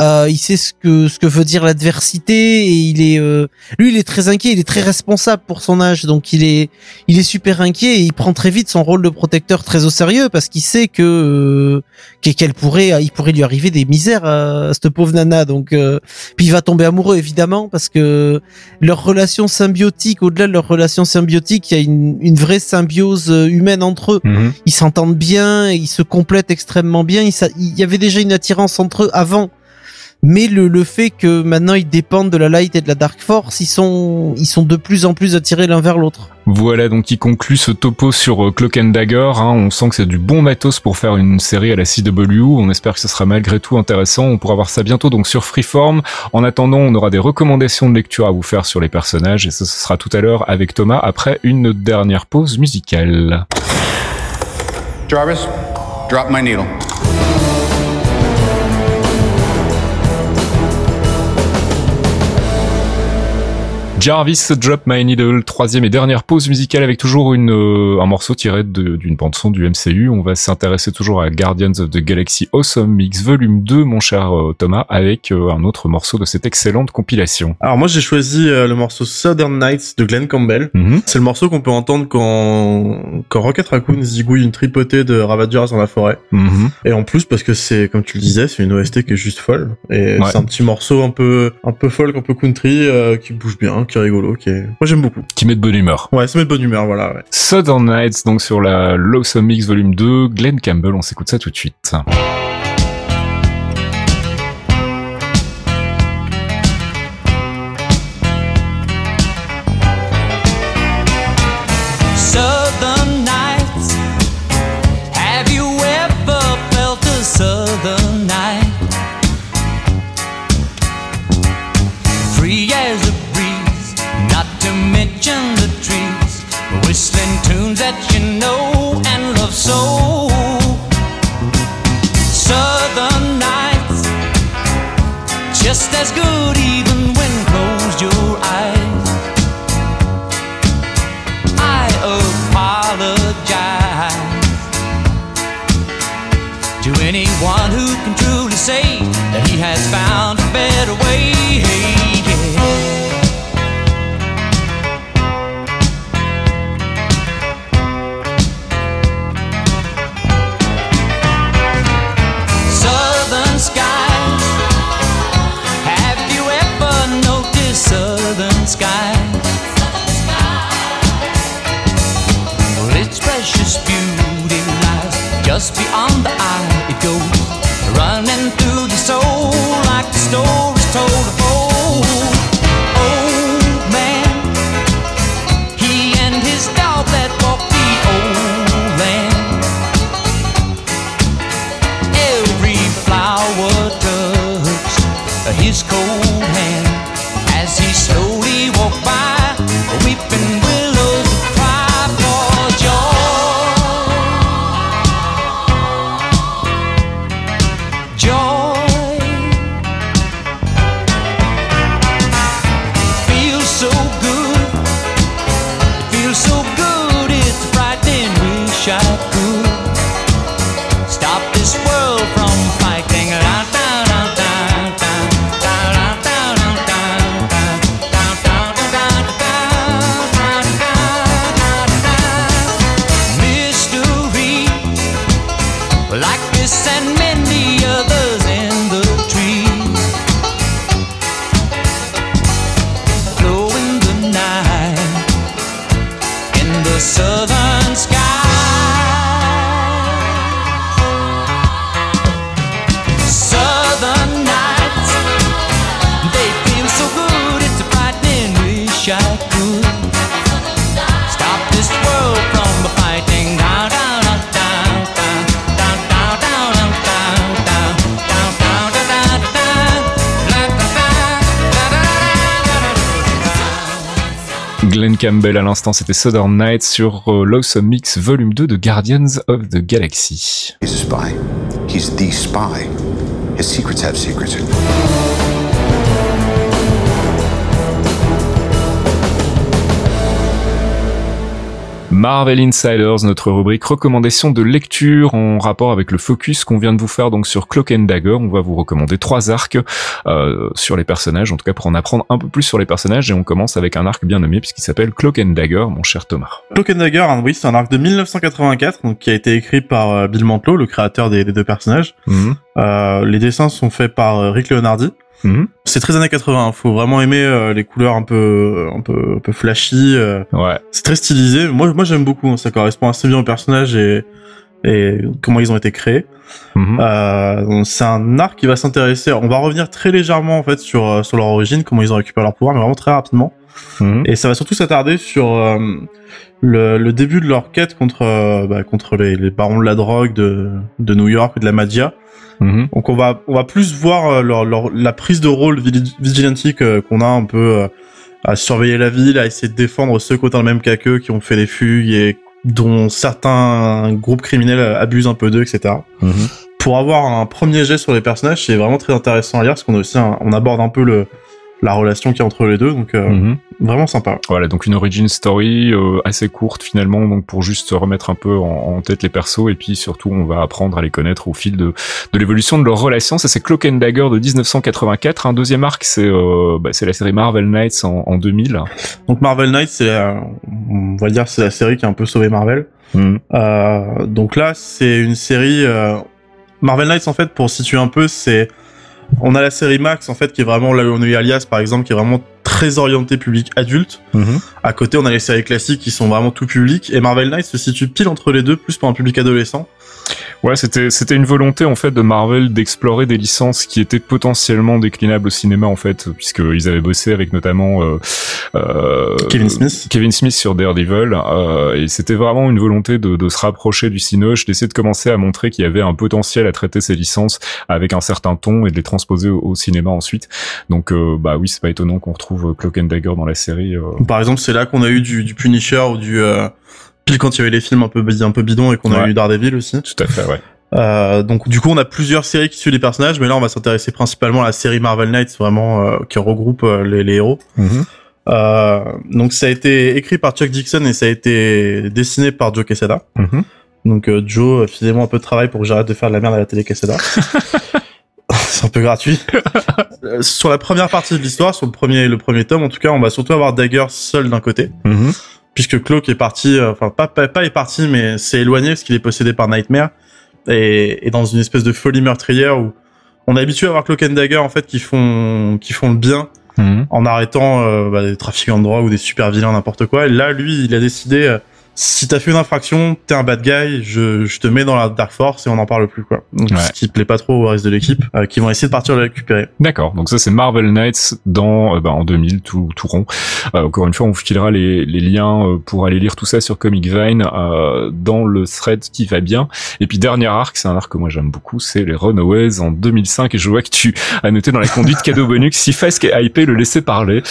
euh, il sait ce que ce que veut dire l'adversité et il est euh, lui il est très inquiet, il est très responsable pour son âge, donc il est il est super inquiet et il prend très vite son rôle de protecteur très au sérieux parce qu'il sait que euh, qu'elle pourrait il pourrait lui arriver des misères à, cette pauvre nana. Donc euh, puis il va tomber amoureux évidemment parce que leur relation symbiotique au-delà de leur relation symbiotique il y a une, une vraie symbiose euh, humaine entre eux ils s'entendent bien ils se complètent extrêmement bien il, y avait déjà une attirance entre eux avant mais le, le fait que maintenant ils dépendent de la Light et de la Dark Force, ils sont ils sont de plus en plus attirés l'un vers l'autre. Voilà donc qui conclut ce topo sur euh, Cloak and Dagger. hein. On sent que c'est du bon matos pour faire une série à la CW. On espère que ce sera malgré tout intéressant. On pourra voir ça bientôt donc sur Freeform. En attendant, on aura des recommandations de lecture à vous faire sur les personnages et ce sera tout à l'heure avec Thomas après une dernière pause musicale. Jarvis, drop my needle. Jarvis Drop My Needle, troisième et dernière pause musicale avec toujours une, euh, un morceau tiré d'une bande son du MCU. On va s'intéresser toujours à Guardians of the Galaxy Awesome Mix Volume 2, mon cher euh, Thomas, avec euh, un autre morceau de cette excellente compilation. Alors moi j'ai choisi euh, le morceau Southern Nights de Glenn Campbell. Mhm. C'est le morceau qu'on peut entendre quand quand Rocket Raccoon zigouille une tripotée de Ravagers dans la forêt. Mhm. Et en plus parce que c'est comme tu le disais, c'est une OST qui est juste folle. Et Ouais. c'est un petit morceau un peu un peu folk, un peu country, qui bouge bien, qui est rigolo, qui est. Moi j'aime beaucoup. Qui met de bonne humeur. Ouais, ça met de bonne humeur, voilà. Ouais. Southern Nights, donc sur la Lawsome Mix Volume 2, Glenn Campbell, on s'écoute ça tout de suite. Just beyond the eye. It goes running through the soul like the stories told of old. Old man, he and his dog that walked the old land. Every flower touched his cold Campbell à l'instant, c'était Southern Night sur euh, Mix Volume 2 de Guardians of the Galaxy. Spy. Spy. Secrets secrets. Marvel Insiders, notre rubrique recommandation de lecture en rapport avec le focus qu'on vient de vous faire donc sur Cloak and Dagger. On va vous recommander trois arcs euh, sur les personnages, en tout cas pour en apprendre un peu plus sur les personnages. Et on commence avec un arc bien nommé puisqu'il s'appelle Cloak and Dagger, mon cher Thomas. Cloak and Dagger, hein, oui, c'est un arc de 1984, donc qui a été écrit par euh, Bill Mantlo, le créateur des, des deux personnages. Mhm. Euh, les dessins sont faits par euh, Rick Leonardi. Mhm. C'est très années 80. Faut vraiment aimer euh, les couleurs un peu, un peu, un peu flashy. euh, Ouais. c'est très stylisé. Moi, moi, j'aime beaucoup. hein, Ça correspond assez bien au personnage et, et comment ils ont été créés. Mhm. Euh, c'est un arc qui va s'intéresser. On va revenir très légèrement en fait sur euh, sur leur origine, comment ils ont récupéré leur pouvoir, mais vraiment très rapidement. Mhm. Et ça va surtout s'attarder sur euh, le, le début de leur quête contre euh, bah, contre les, les barons de la drogue de de New York et de la Madia. Mhm. Donc on va on va plus voir euh, leur, leur la prise de rôle vigi- vigilantique qu'on a un peu euh, à surveiller la ville, à essayer de défendre ceux qui ont le même cas qu'eux, qui ont fait des fugues et dont certains groupes criminels abusent un peu d'eux, etc. Mhm. Pour avoir un premier jet sur les personnages, c'est vraiment très intéressant à lire parce qu'on aussi un- on aborde un peu le la relation qu'il y a entre les deux, donc euh, Mhm. vraiment sympa. Voilà, donc une origin story euh, assez courte finalement, donc pour juste remettre un peu en, en tête les persos et puis surtout on va apprendre à les connaître au fil de, de l'évolution de leurs relations. Ça c'est Cloak and Dagger de 1984. Un deuxième arc c'est euh, bah, c'est la série Marvel Knights en, en 2000. Donc Marvel Knights, c'est la- on va dire c'est la série qui a un peu sauvé Marvel. Mhm. Euh, donc là, c'est une série. euh, Marvel Knights, en fait, pour situer un peu, c'est. On a la série Max, en fait, qui est vraiment là où on a eu Alias, par exemple, qui est vraiment très orienté public adulte. Mhm. À côté, on a les séries classiques qui sont vraiment tout public. Et Marvel Knights se situe pile entre les deux, plus pour un public adolescent. Ouais, c'était c'était une volonté en fait de Marvel d'explorer des licences qui étaient potentiellement déclinables au cinéma en fait, puisqu'ils avaient bossé avec notamment euh, euh, Kevin Smith. Kevin Smith sur Daredevil, euh, et c'était vraiment une volonté de, de se rapprocher du cinoche, d'essayer de commencer à montrer qu'il y avait un potentiel à traiter ces licences avec un certain ton et de les transposer au, au cinéma ensuite. Donc euh, bah oui, c'est pas étonnant qu'on retrouve retrouve euh, Cloak and Dagger dans la série. euh, Par exemple, c'est là qu'on a eu du, du Punisher ou du euh, pile quand il y avait les films un peu un peu bidons et qu'on a eu Daredevil aussi. Tout à fait, ouais. Euh, donc du coup, on a plusieurs séries qui suivent les personnages, mais là, on va s'intéresser principalement à la série Marvel Knights, vraiment euh, qui regroupe euh, les, les héros. Euh, donc ça a été écrit par Chuck Dixon et ça a été dessiné par Joe Quesada. Mhm. Donc Joe, filez-moi un peu de travail pour que j'arrête de faire de la merde à la télé Quesada. C'est un peu gratuit. Euh, sur la première partie de l'histoire, sur le premier, le premier tome, en tout cas, on va surtout avoir Dagger seul d'un côté, Mhm. puisque Cloak est parti, euh, enfin pas, pas, pas est parti, mais s'est éloigné parce qu'il est possédé par Nightmare et, et dans une espèce de folie meurtrière où on est habitué à voir Cloak and Dagger en fait qui font qui font le bien Mhm. en arrêtant euh, bah, des trafiquants de drogue ou des super vilains n'importe quoi. Et là, lui, il a décidé si t'as fait une infraction, t'es un bad guy, je, je te mets dans la Dark Force et on n'en parle plus quoi. Donc, Ouais. Ce qui plaît pas trop au reste de l'équipe, euh, qui vont essayer de partir le récupérer. D'accord, donc ça c'est Marvel Knights dans euh, bah, en 2000 tout tout rond. Euh, encore une fois, on vous filera les, les liens euh, pour aller lire tout ça sur Comic Vine euh, dans le thread qui va bien. Et puis dernier arc, c'est un arc que moi j'aime beaucoup, c'est les Runaways en 2005 et je vois que tu as noté dans la conduite cadeau bonus si Fasque est hypé le laisser parler.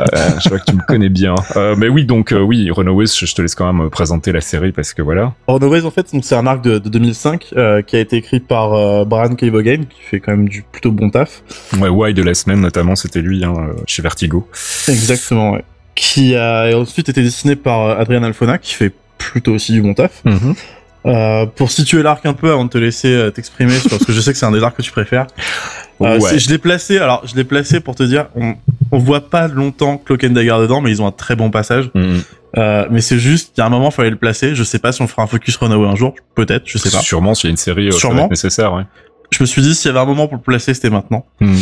Euh, je vois que tu me connais bien. Euh, mais oui, donc euh, oui, Runaways, je, je te laisse quand même présenter la série parce que voilà. Runaways en fait, donc c'est un arc de, de 2005 euh, qui a été écrit par euh, Brian K. Vaughan, qui fait quand même du plutôt bon taf. Ouais, Why de la semaine notamment, c'était lui hein, euh, chez Vertigo. Exactement, ouais. Qui a ensuite été dessiné par euh, Adrian Alfona, qui fait plutôt aussi du bon taf. Mhm. Euh, pour situer l'arc un peu avant de te laisser euh, t'exprimer parce que je sais que c'est un des arcs que tu préfères. Euh, Ouais. Je l'ai placé, alors je l'ai placé pour te dire, on, on voit pas longtemps Cloak and Dagger dedans, mais ils ont un très bon passage. Mhm. Euh, mais c'est juste, il y a un moment, fallait le placer. Je sais pas si on fera un focus Runaway un jour, peut-être, je sais pas. Sûrement s'il y a une série, euh, ça va Sûrement. être nécessaire. Ouais. Je me suis dit, s'il y avait un moment pour le placer, c'était maintenant. Mhm.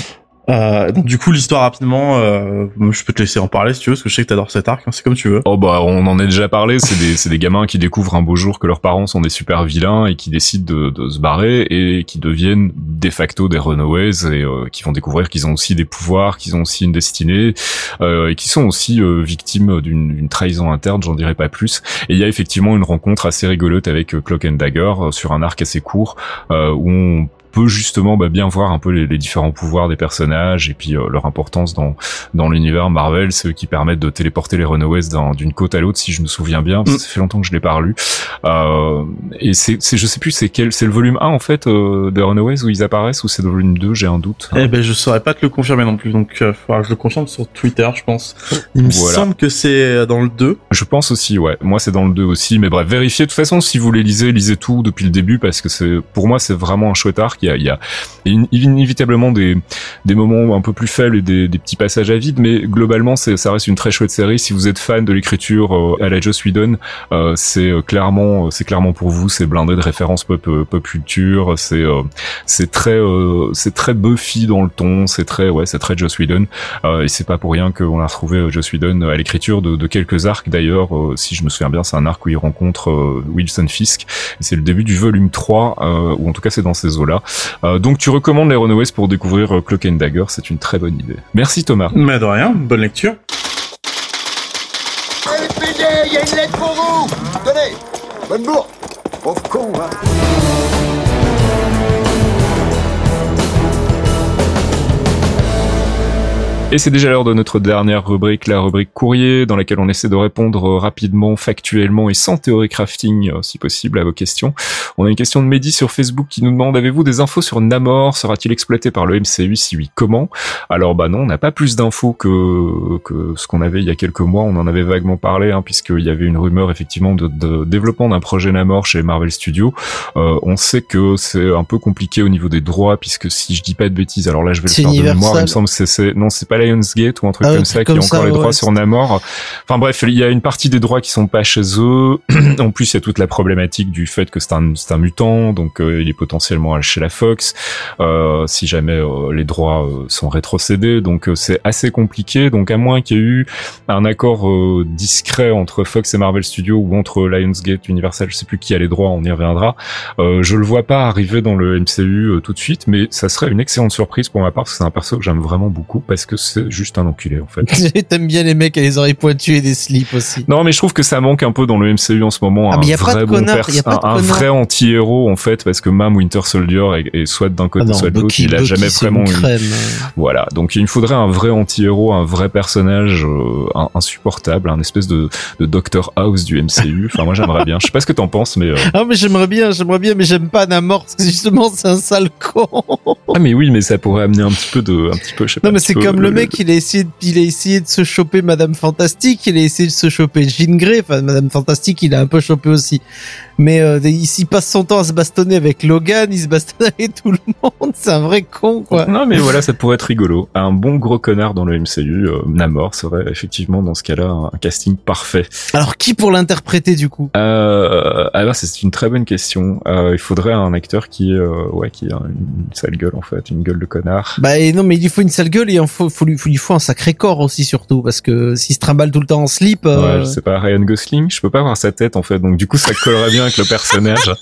Euh, du coup, l'histoire rapidement, euh, je peux te laisser en parler si tu veux, parce que je sais que t'adores cet arc, hein, c'est comme tu veux. Oh bah on en a déjà parlé, c'est des, des gamins qui découvrent un beau jour que leurs parents sont des super vilains et qui décident de, se barrer et qui deviennent de facto des runaways et euh, qui vont découvrir qu'ils ont aussi des pouvoirs, qu'ils ont aussi une destinée euh, et qui sont aussi victimes d'une trahison interne, j'en dirai pas plus. Et il y a effectivement une rencontre assez rigolote avec Cloak and Dagger sur un arc assez court où on peut justement bah, bien voir un peu les, les différents pouvoirs des personnages et puis euh, leur importance dans dans l'univers Marvel, ceux qui permettent de téléporter les Runaways d'un- d'une côte à l'autre, si je me souviens bien. parce que Mm. Ça fait longtemps que je l'ai pas lu. Euh, et c'est, c'est, je sais plus, c'est quel, c'est le volume 1 en fait euh, des Runaways où ils apparaissent ou c'est le volume 2 J'ai un doute. Eh ben, je saurais pas te le confirmer non plus, donc euh, faudra que je le confirme sur Twitter, je pense. Il me Voilà. semble que c'est dans le 2. Je pense aussi, ouais. Moi, c'est dans le 2 aussi. Mais bref, vérifiez. De toute façon, si vous les lisez, lisez tout depuis le début parce que c'est, pour moi, c'est vraiment un chouette arc. Il y a, y a in- inévitablement des, des moments un peu plus faibles et des, des petits passages à vide, mais globalement, ça reste une très chouette série. Si vous êtes fan de l'écriture euh, à la Joss Whedon, euh, c'est euh, clairement, c'est clairement pour vous. C'est blindé de références pop, euh, pop culture. C'est, euh, c'est très, euh, c'est très Buffy dans le ton. C'est très, ouais, c'est très Joss Whedon. Euh, et c'est pas pour rien qu'on a retrouvé euh, Joss Whedon à l'écriture de, de quelques arcs d'ailleurs. euh, si je me souviens bien, c'est un arc où il rencontre euh, Wilson Fisk. C'est le début du volume 3, euh, ou en tout cas c'est dans ces eaux-là. Euh, donc tu recommandes les Runaways pour découvrir euh, Cloak and Dagger, c'est une très bonne idée. Merci Thomas. Mais de rien, bonne lecture. LPD, il y a une lettre pour vous Tenez Bonne bourre Pauvre con, hein Et c'est déjà l'heure de notre dernière rubrique, la rubrique courrier, dans laquelle on essaie de répondre rapidement, factuellement et sans théorie crafting, euh, si possible, à vos questions. On a une question de Mehdi sur Facebook qui nous demande avez-vous des infos sur Namor? Sera-t-il exploité par le MCU Si oui, comment? Alors bah non, on n'a pas plus d'infos que que ce qu'on avait il y a quelques mois. On en avait vaguement parlé, hein, puisqu'il y avait une rumeur effectivement de, de développement d'un projet Namor chez Marvel Studios. Euh, on sait que c'est un peu compliqué au niveau des droits, puisque si je dis pas de bêtises, alors là je vais le faire de mémoire. Il me semble que c'est non, c'est pas Lionsgate ou un truc Ah, comme ça qui a comme encore ça, les droits ouais, sur Namor. Enfin bref, il y a une partie des droits qui sont pas chez eux. en plus, il y a toute la problématique du fait que c'est un, un mutant, donc euh, il est potentiellement chez la Fox. Euh, si jamais euh, les droits euh, sont rétrocédés, donc euh, c'est assez compliqué. Donc à moins qu'il y ait eu un accord euh, discret entre Fox et Marvel Studios ou entre Lionsgate, Universal, je sais plus qui a les droits, on y reviendra. Je le vois pas arriver dans le MCU tout de suite, mais ça serait une excellente surprise pour ma part parce que c'est un perso que j'aime vraiment beaucoup parce que c'est c'est juste un enculé en fait. T'aimes bien les mecs à les oreilles pointues et des slips aussi. Non, mais je trouve que ça manque un peu dans le MCU en ce moment. Ah, un mais y a pas vrai de bon connard, pers- y a pas de un, vrai anti-héros en fait, parce que même Winter Soldier est, est soit d'un côté, Ah non, soit de l'autre, il a Bucky, jamais vraiment une une- crème. Voilà, donc il me faudrait un vrai anti-héros, un vrai personnage euh, insupportable, un espèce de, de Doctor House du MCU. Enfin, moi j'aimerais bien. Je sais pas ce que t'en penses, mais euh, Ah mais j'aimerais bien, j'aimerais bien, mais j'aime pas Namor parce que justement c'est un sale con. ah mais oui, mais ça pourrait amener un petit peu de, un petit peu, je sais pas. Non mais un petit c'est comme le mec, il a essayé, de, il a essayé de se choper Madame Fantastique, il a essayé de se choper Jean Grey, enfin Madame Fantastique, il a un peu chopé aussi. Mais euh, il s'y passe son temps à se bastonner avec Logan, il se bastonne avec tout le monde, c'est un vrai con quoi. Non mais voilà, ça pourrait être rigolo. Un bon gros connard dans le MCU, euh, Namor serait effectivement dans ce cas-là un, casting parfait. Alors qui pour l'interpréter du coup? Euh, alors c'est une très bonne question. Euh, il faudrait un acteur qui, euh, ouais, qui a une sale gueule en fait, une gueule de connard. Bah et non mais il lui faut une sale gueule et il faut, faut lui, faut, il lui faut un sacré corps aussi surtout parce que s'il se trimballe tout le temps en slip. euh, Ouais, je sais pas, Ryan Gosling, je peux pas voir sa tête en fait, donc du coup ça collerait bien avec le personnage.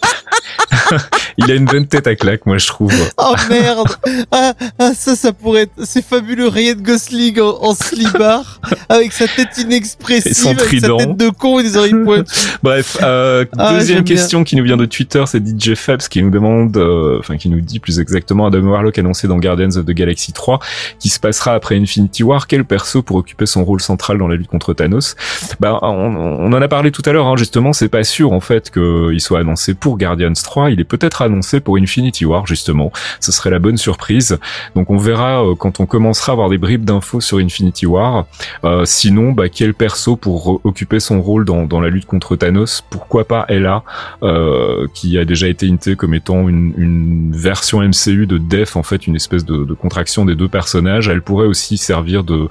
il a une bonne tête à claque, moi je trouve. Oh merde ah, ah, ça ça pourrait être c'est fabuleux Ryan Gosling en, en slibard avec sa tête inexpressive Et son avec sa trident. tête de con et des oreilles pointues. Bref, euh, Ah, deuxième bien. question qui nous vient de Twitter, c'est DJ Fabs qui nous demande, euh, enfin qui nous dit plus exactement Adam Warlock annoncé dans Guardians of the Galaxy 3, qui se passera après Infinity War, quel perso pour occuper son rôle central dans la lutte contre Thanos? Bah, on, on en a parlé tout à l'heure, hein, justement, c'est pas sûr en fait qu'il soit annoncé pour Guardians 3, il est peut-être annoncé pour Infinity War justement. Ce serait la bonne surprise. Donc on verra euh, quand on commencera à avoir des bribes d'infos sur Infinity War. Euh, sinon, bah, quel perso pour occuper son rôle dans, dans la lutte contre Thanos? Pourquoi pas Ella, euh, qui a déjà été hintée comme étant une, une version MCU de Def, en fait, une espèce de, de contraction des deux personnages. Elle pourrait aussi servir de,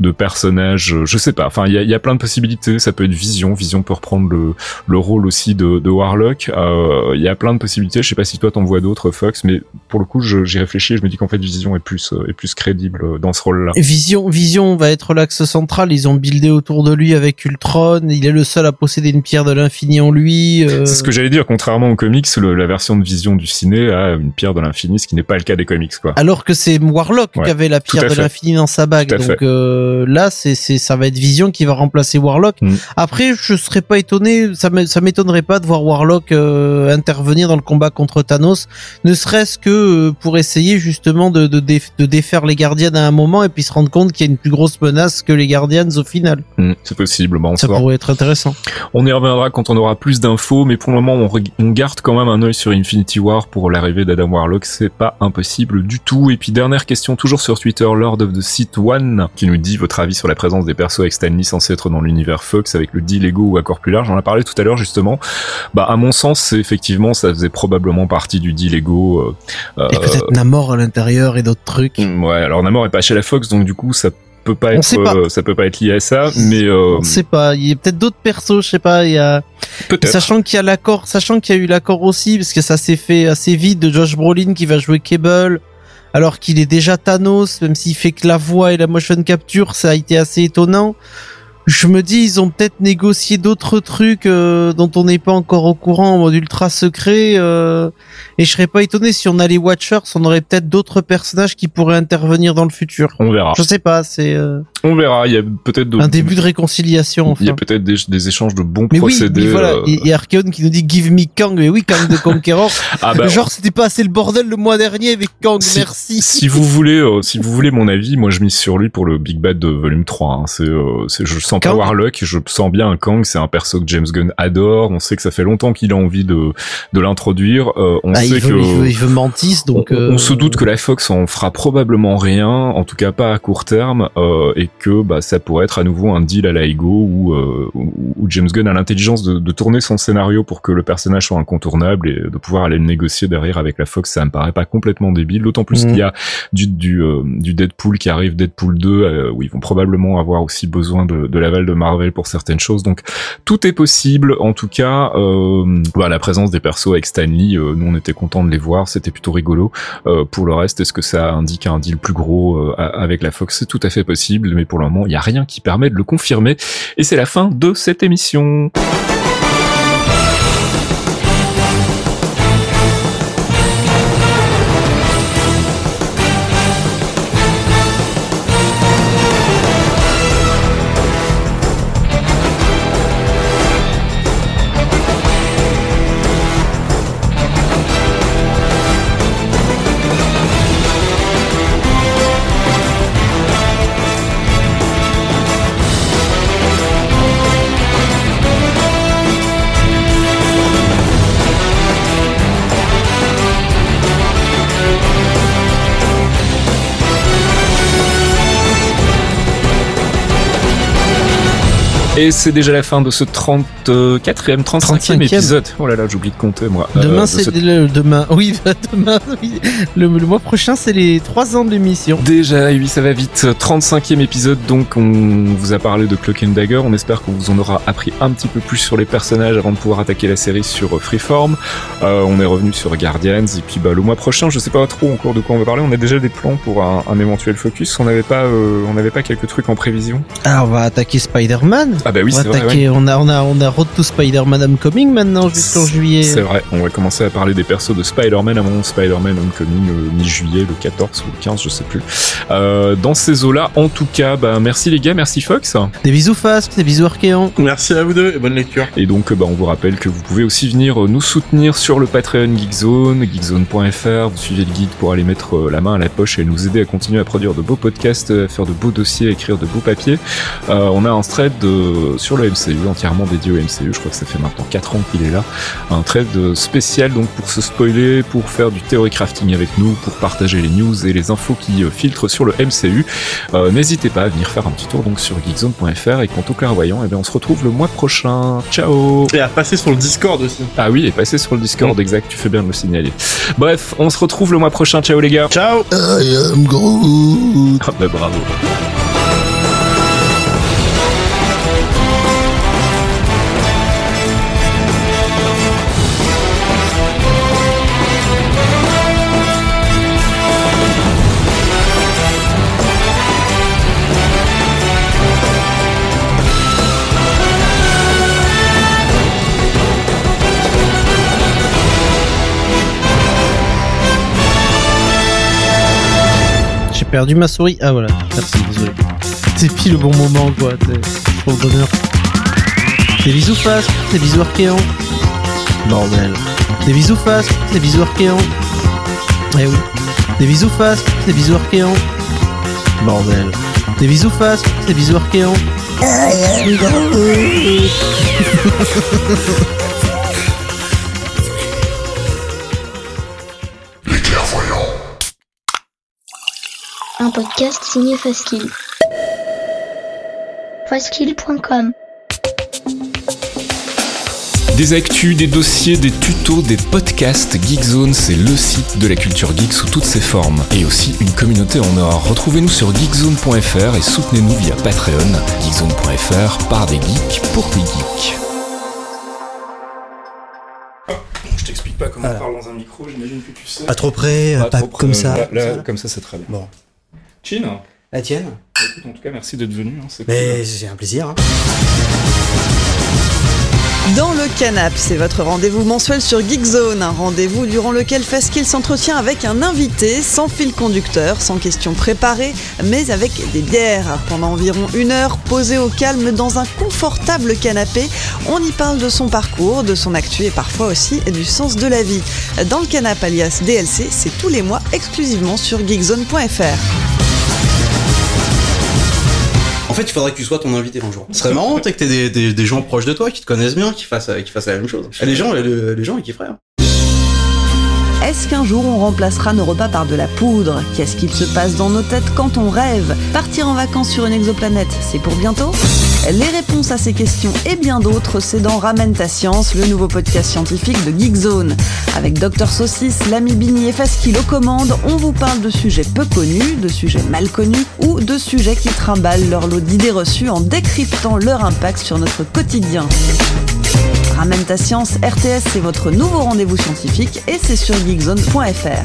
de personnage, euh, je sais pas. Enfin, il y a, il y a plein de possibilités. Ça peut être Vision. Vision peut reprendre le, le rôle aussi de, de Warlock. Euh, Il y a plein de possibilités. Je sais pas si toi t'en vois d'autres, Fox, mais pour le coup, j'y réfléchis. et Je me dis qu'en fait, Vision est plus, euh, est plus crédible euh, dans ce rôle-là. Vision Vision va être l'axe central, ils ont buildé autour de lui avec Ultron, il est le seul à posséder une pierre de l'infini en lui. euh, C'est ce que j'allais dire, contrairement aux comics, le- la version de Vision du ciné a une pierre de l'infini, ce qui n'est pas le cas des comics, quoi. Alors que c'est Warlock Ouais, qui avait la pierre de l'infini dans sa bague. Donc euh, là, c'est ça va être Vision qui va remplacer Warlock. Mm. Après, je serais pas étonné, ça m'étonnerait pas de voir Warlock euh, intervenir dans le combat contre Thanos, ne serait-ce que euh, pour essayer justement de, de, déf- de défaire les Gardiens à un moment et puis se rendre compte qu'il y a une plus grosse menace que les Guardians au final. Hmm, c'est possible, on, Ça pourrait être intéressant. on y reviendra quand on aura plus d'infos, mais pour le moment, on, on garde quand même un œil sur Infinity War pour l'arrivée d'Adam Warlock, c'est pas impossible du tout. Et puis dernière question, toujours sur Twitter, Lord of the Sith One, qui nous dit votre avis sur la présence des persos avec Stanley censés être dans l'univers Fox avec le deal Lego ou accord plus large. J'en ai parlé tout à l'heure justement. Bah, à mon sens, c'est effectivement, ça faisait probablement partie du deal Lego. euh, Et peut-être Namor à l'intérieur et d'autres trucs. Ouais, alors Namor est pas chez la Fox, donc du coup ça peut pas On être, pas. euh, ça peut pas être lié à ça, mais euh, On sait pas, il y a peut-être d'autres persos, je sais pas, il y a peut-être. sachant qu'il y a l'accord, sachant qu'il y a eu l'accord aussi parce que ça s'est fait assez vite de Josh Brolin qui va jouer Cable alors qu'il est déjà Thanos, même s'il fait que la voix et la motion capture, ça a été assez étonnant. Je me dis, ils ont peut-être négocié d'autres trucs euh, dont on n'est pas encore au courant en mode ultra secret. euh, et je serais pas étonné si on a les Watchers, on aurait peut-être d'autres personnages qui pourraient intervenir dans le futur. On verra. Je sais pas, c'est euh, On verra. Il y a peut-être un début de réconciliation. Il y a Enfin. peut-être des, des échanges de bons Mais oui, procédés. mais voilà, euh, il y a Archeon qui nous dit Give me Kang, mais oui, Kang de Conqueror. Ah bah, Genre, c'était pas assez le bordel le mois dernier avec Kang, Si- merci. si vous voulez, euh, si vous voulez mon avis, moi je mise sur lui pour le Big Bad de volume 3. hein. C'est, euh, c'est, je sens pas Kang Warlock, je sens bien un Kang. C'est un perso que James Gunn adore. On sait que ça fait longtemps qu'il a envie de de l'introduire. Euh, on Ah, sait il, veut, que il, veut, il veut donc. on, on euh, se doute que la Fox en fera probablement rien, en tout cas pas à court terme, et que bah, ça pourrait être à nouveau un deal à la Ego où, euh, où James Gunn a l'intelligence de, de tourner son scénario pour que le personnage soit incontournable et de pouvoir aller le négocier derrière avec la Fox. Ça me paraît pas complètement débile, d'autant plus Mhm. qu'il y a du du, euh, du Deadpool qui arrive, Deadpool 2, euh, où ils vont probablement avoir aussi besoin de, de l'aval de Marvel pour certaines choses. Donc tout est possible. En tout cas, euh, voilà, la présence des persos avec Stanley, euh, nous on était contents de les voir, c'était plutôt rigolo. Euh, pour le reste, est-ce que ça indique un deal plus gros euh, avec la Fox? C'est tout à fait possible, mais pour le moment, il n'y a rien qui permet de le confirmer. Et c'est la fin de cette émission. Et c'est déjà la fin de ce 34e, 35e 35e. épisode. Oh là là, j'oublie de compter moi. Euh, Demain, de c'est ce- le demain. Oui, demain. oui. Le, le mois prochain, c'est les 3 ans de l'émission. Déjà, oui, ça va vite. 35e épisode, donc on vous a parlé de Cloak and Dagger. On espère qu'on vous en aura appris un petit peu plus sur les personnages avant de pouvoir attaquer la série sur euh, Freeform. Euh, on est revenu sur Guardians, et puis bah, le mois prochain, je sais pas trop encore de quoi on va parler. On a déjà des plans pour un, un éventuel focus. On n'avait pas, euh, on n'avait pas quelques trucs en prévision. Ah, on va attaquer Spider-Man. Ah bah oui, on va vrai. ouais. On a, on a, on a Road to Spider-Man Homecoming maintenant jusqu'en juillet. C'est vrai, on va commencer à parler des persos de Spider-Man avant Spider-Man Homecoming euh, mi-juillet, le 14 ou le 15, je sais plus. Euh, dans ces eaux-là, en tout cas, bah, merci les gars, merci Fox. Des bisous Fast, des bisous Archéan. Merci à vous deux et bonne lecture. Et donc, bah, on vous rappelle que vous pouvez aussi venir euh, nous soutenir sur le Patreon Geekzone, geekzone.fr. Vous suivez le guide pour aller mettre euh, la main à la poche et nous aider à continuer à produire de beaux podcasts, à faire de beaux dossiers, à écrire de beaux papiers. Euh, on a un thread de- sur le MCU, entièrement dédié au MCU. Je crois que ça fait maintenant 4 ans qu'il est là. Un thread euh, spécial donc pour se spoiler, pour faire du theory crafting avec nous, pour partager les news et les infos qui euh, filtrent sur le MCU. Euh, N'hésitez pas à venir faire un petit tour donc sur geekzone.fr et quant au clairvoyant, eh bien, on se retrouve le mois prochain. Ciao Et à passer sur le Discord aussi. Ah oui, et passer sur le Discord, exact, tu fais bien de le signaler. Bref, on se retrouve le mois prochain. Ciao les gars. Ciao I am Groot. Ah bah bravo. Perdu ma souris. Ah voilà, merci, désolé. C'est pile le bon moment quoi, c'est pour le bonheur. Des bisous Fast, des bisous Archéan. Bordel. Des bisous Fast, des bisous Archéan. Eh oui. Des bisous Fast, des bisous Archéan. Bordel. Des bisous Fast, des bisous Archéan. Un podcast signé Faskill. Faskill.com Des actus, des dossiers, des tutos, des podcasts. Geekzone, c'est le site de la culture geek sous toutes ses formes. Et aussi une communauté en or. Retrouvez-nous sur geekzone.fr et soutenez-nous via Patreon. Geekzone.fr par des geeks pour des geeks. Je t'explique pas comment Voilà. on parle dans un micro, j'imagine que tu sais. Pas trop près, Pas pas, trop près, comme ça. Là, là, Ça. comme ça, c'est très bien. Bon. Chin, La tienne écoute, en tout cas, merci d'être venu. hein, c'est Mais cool. c'est un plaisir. hein. Dans le canap, c'est votre rendez-vous mensuel sur Geekzone, un rendez-vous durant lequel Faskill s'entretient avec un invité, sans fil conducteur, sans questions préparées, mais avec des bières. Pendant environ une heure, posé au calme dans un confortable canapé, on y parle de son parcours, de son actu et parfois aussi du sens de la vie. Dans le canap alias DLC, c'est tous les mois exclusivement sur geekzone.fr. En fait, il faudrait que tu sois ton invité un jour. Ce serait marrant, que t'aies des, des, des gens proches de toi qui te connaissent bien, qui fassent, qui fassent la même chose. Et les gens, les, les gens, ils kifferaient. hein. Est-ce qu'un jour on remplacera nos repas par de la poudre? Qu'est-ce qu'il se passe dans nos têtes quand on rêve? Partir en vacances sur une exoplanète, c'est pour bientôt? Les réponses à ces questions et bien d'autres, c'est dans Ramène ta science, le nouveau podcast scientifique de Geekzone. Avec Dr Saucisse, l'ami Bini et Faskill aux commandes, on vous parle de sujets peu connus, de sujets mal connus ou de sujets qui trimballent leur lot d'idées reçues en décryptant leur impact sur notre quotidien. Ramène ta science, RTS, c'est votre nouveau rendez-vous scientifique et c'est sur geekzone.fr.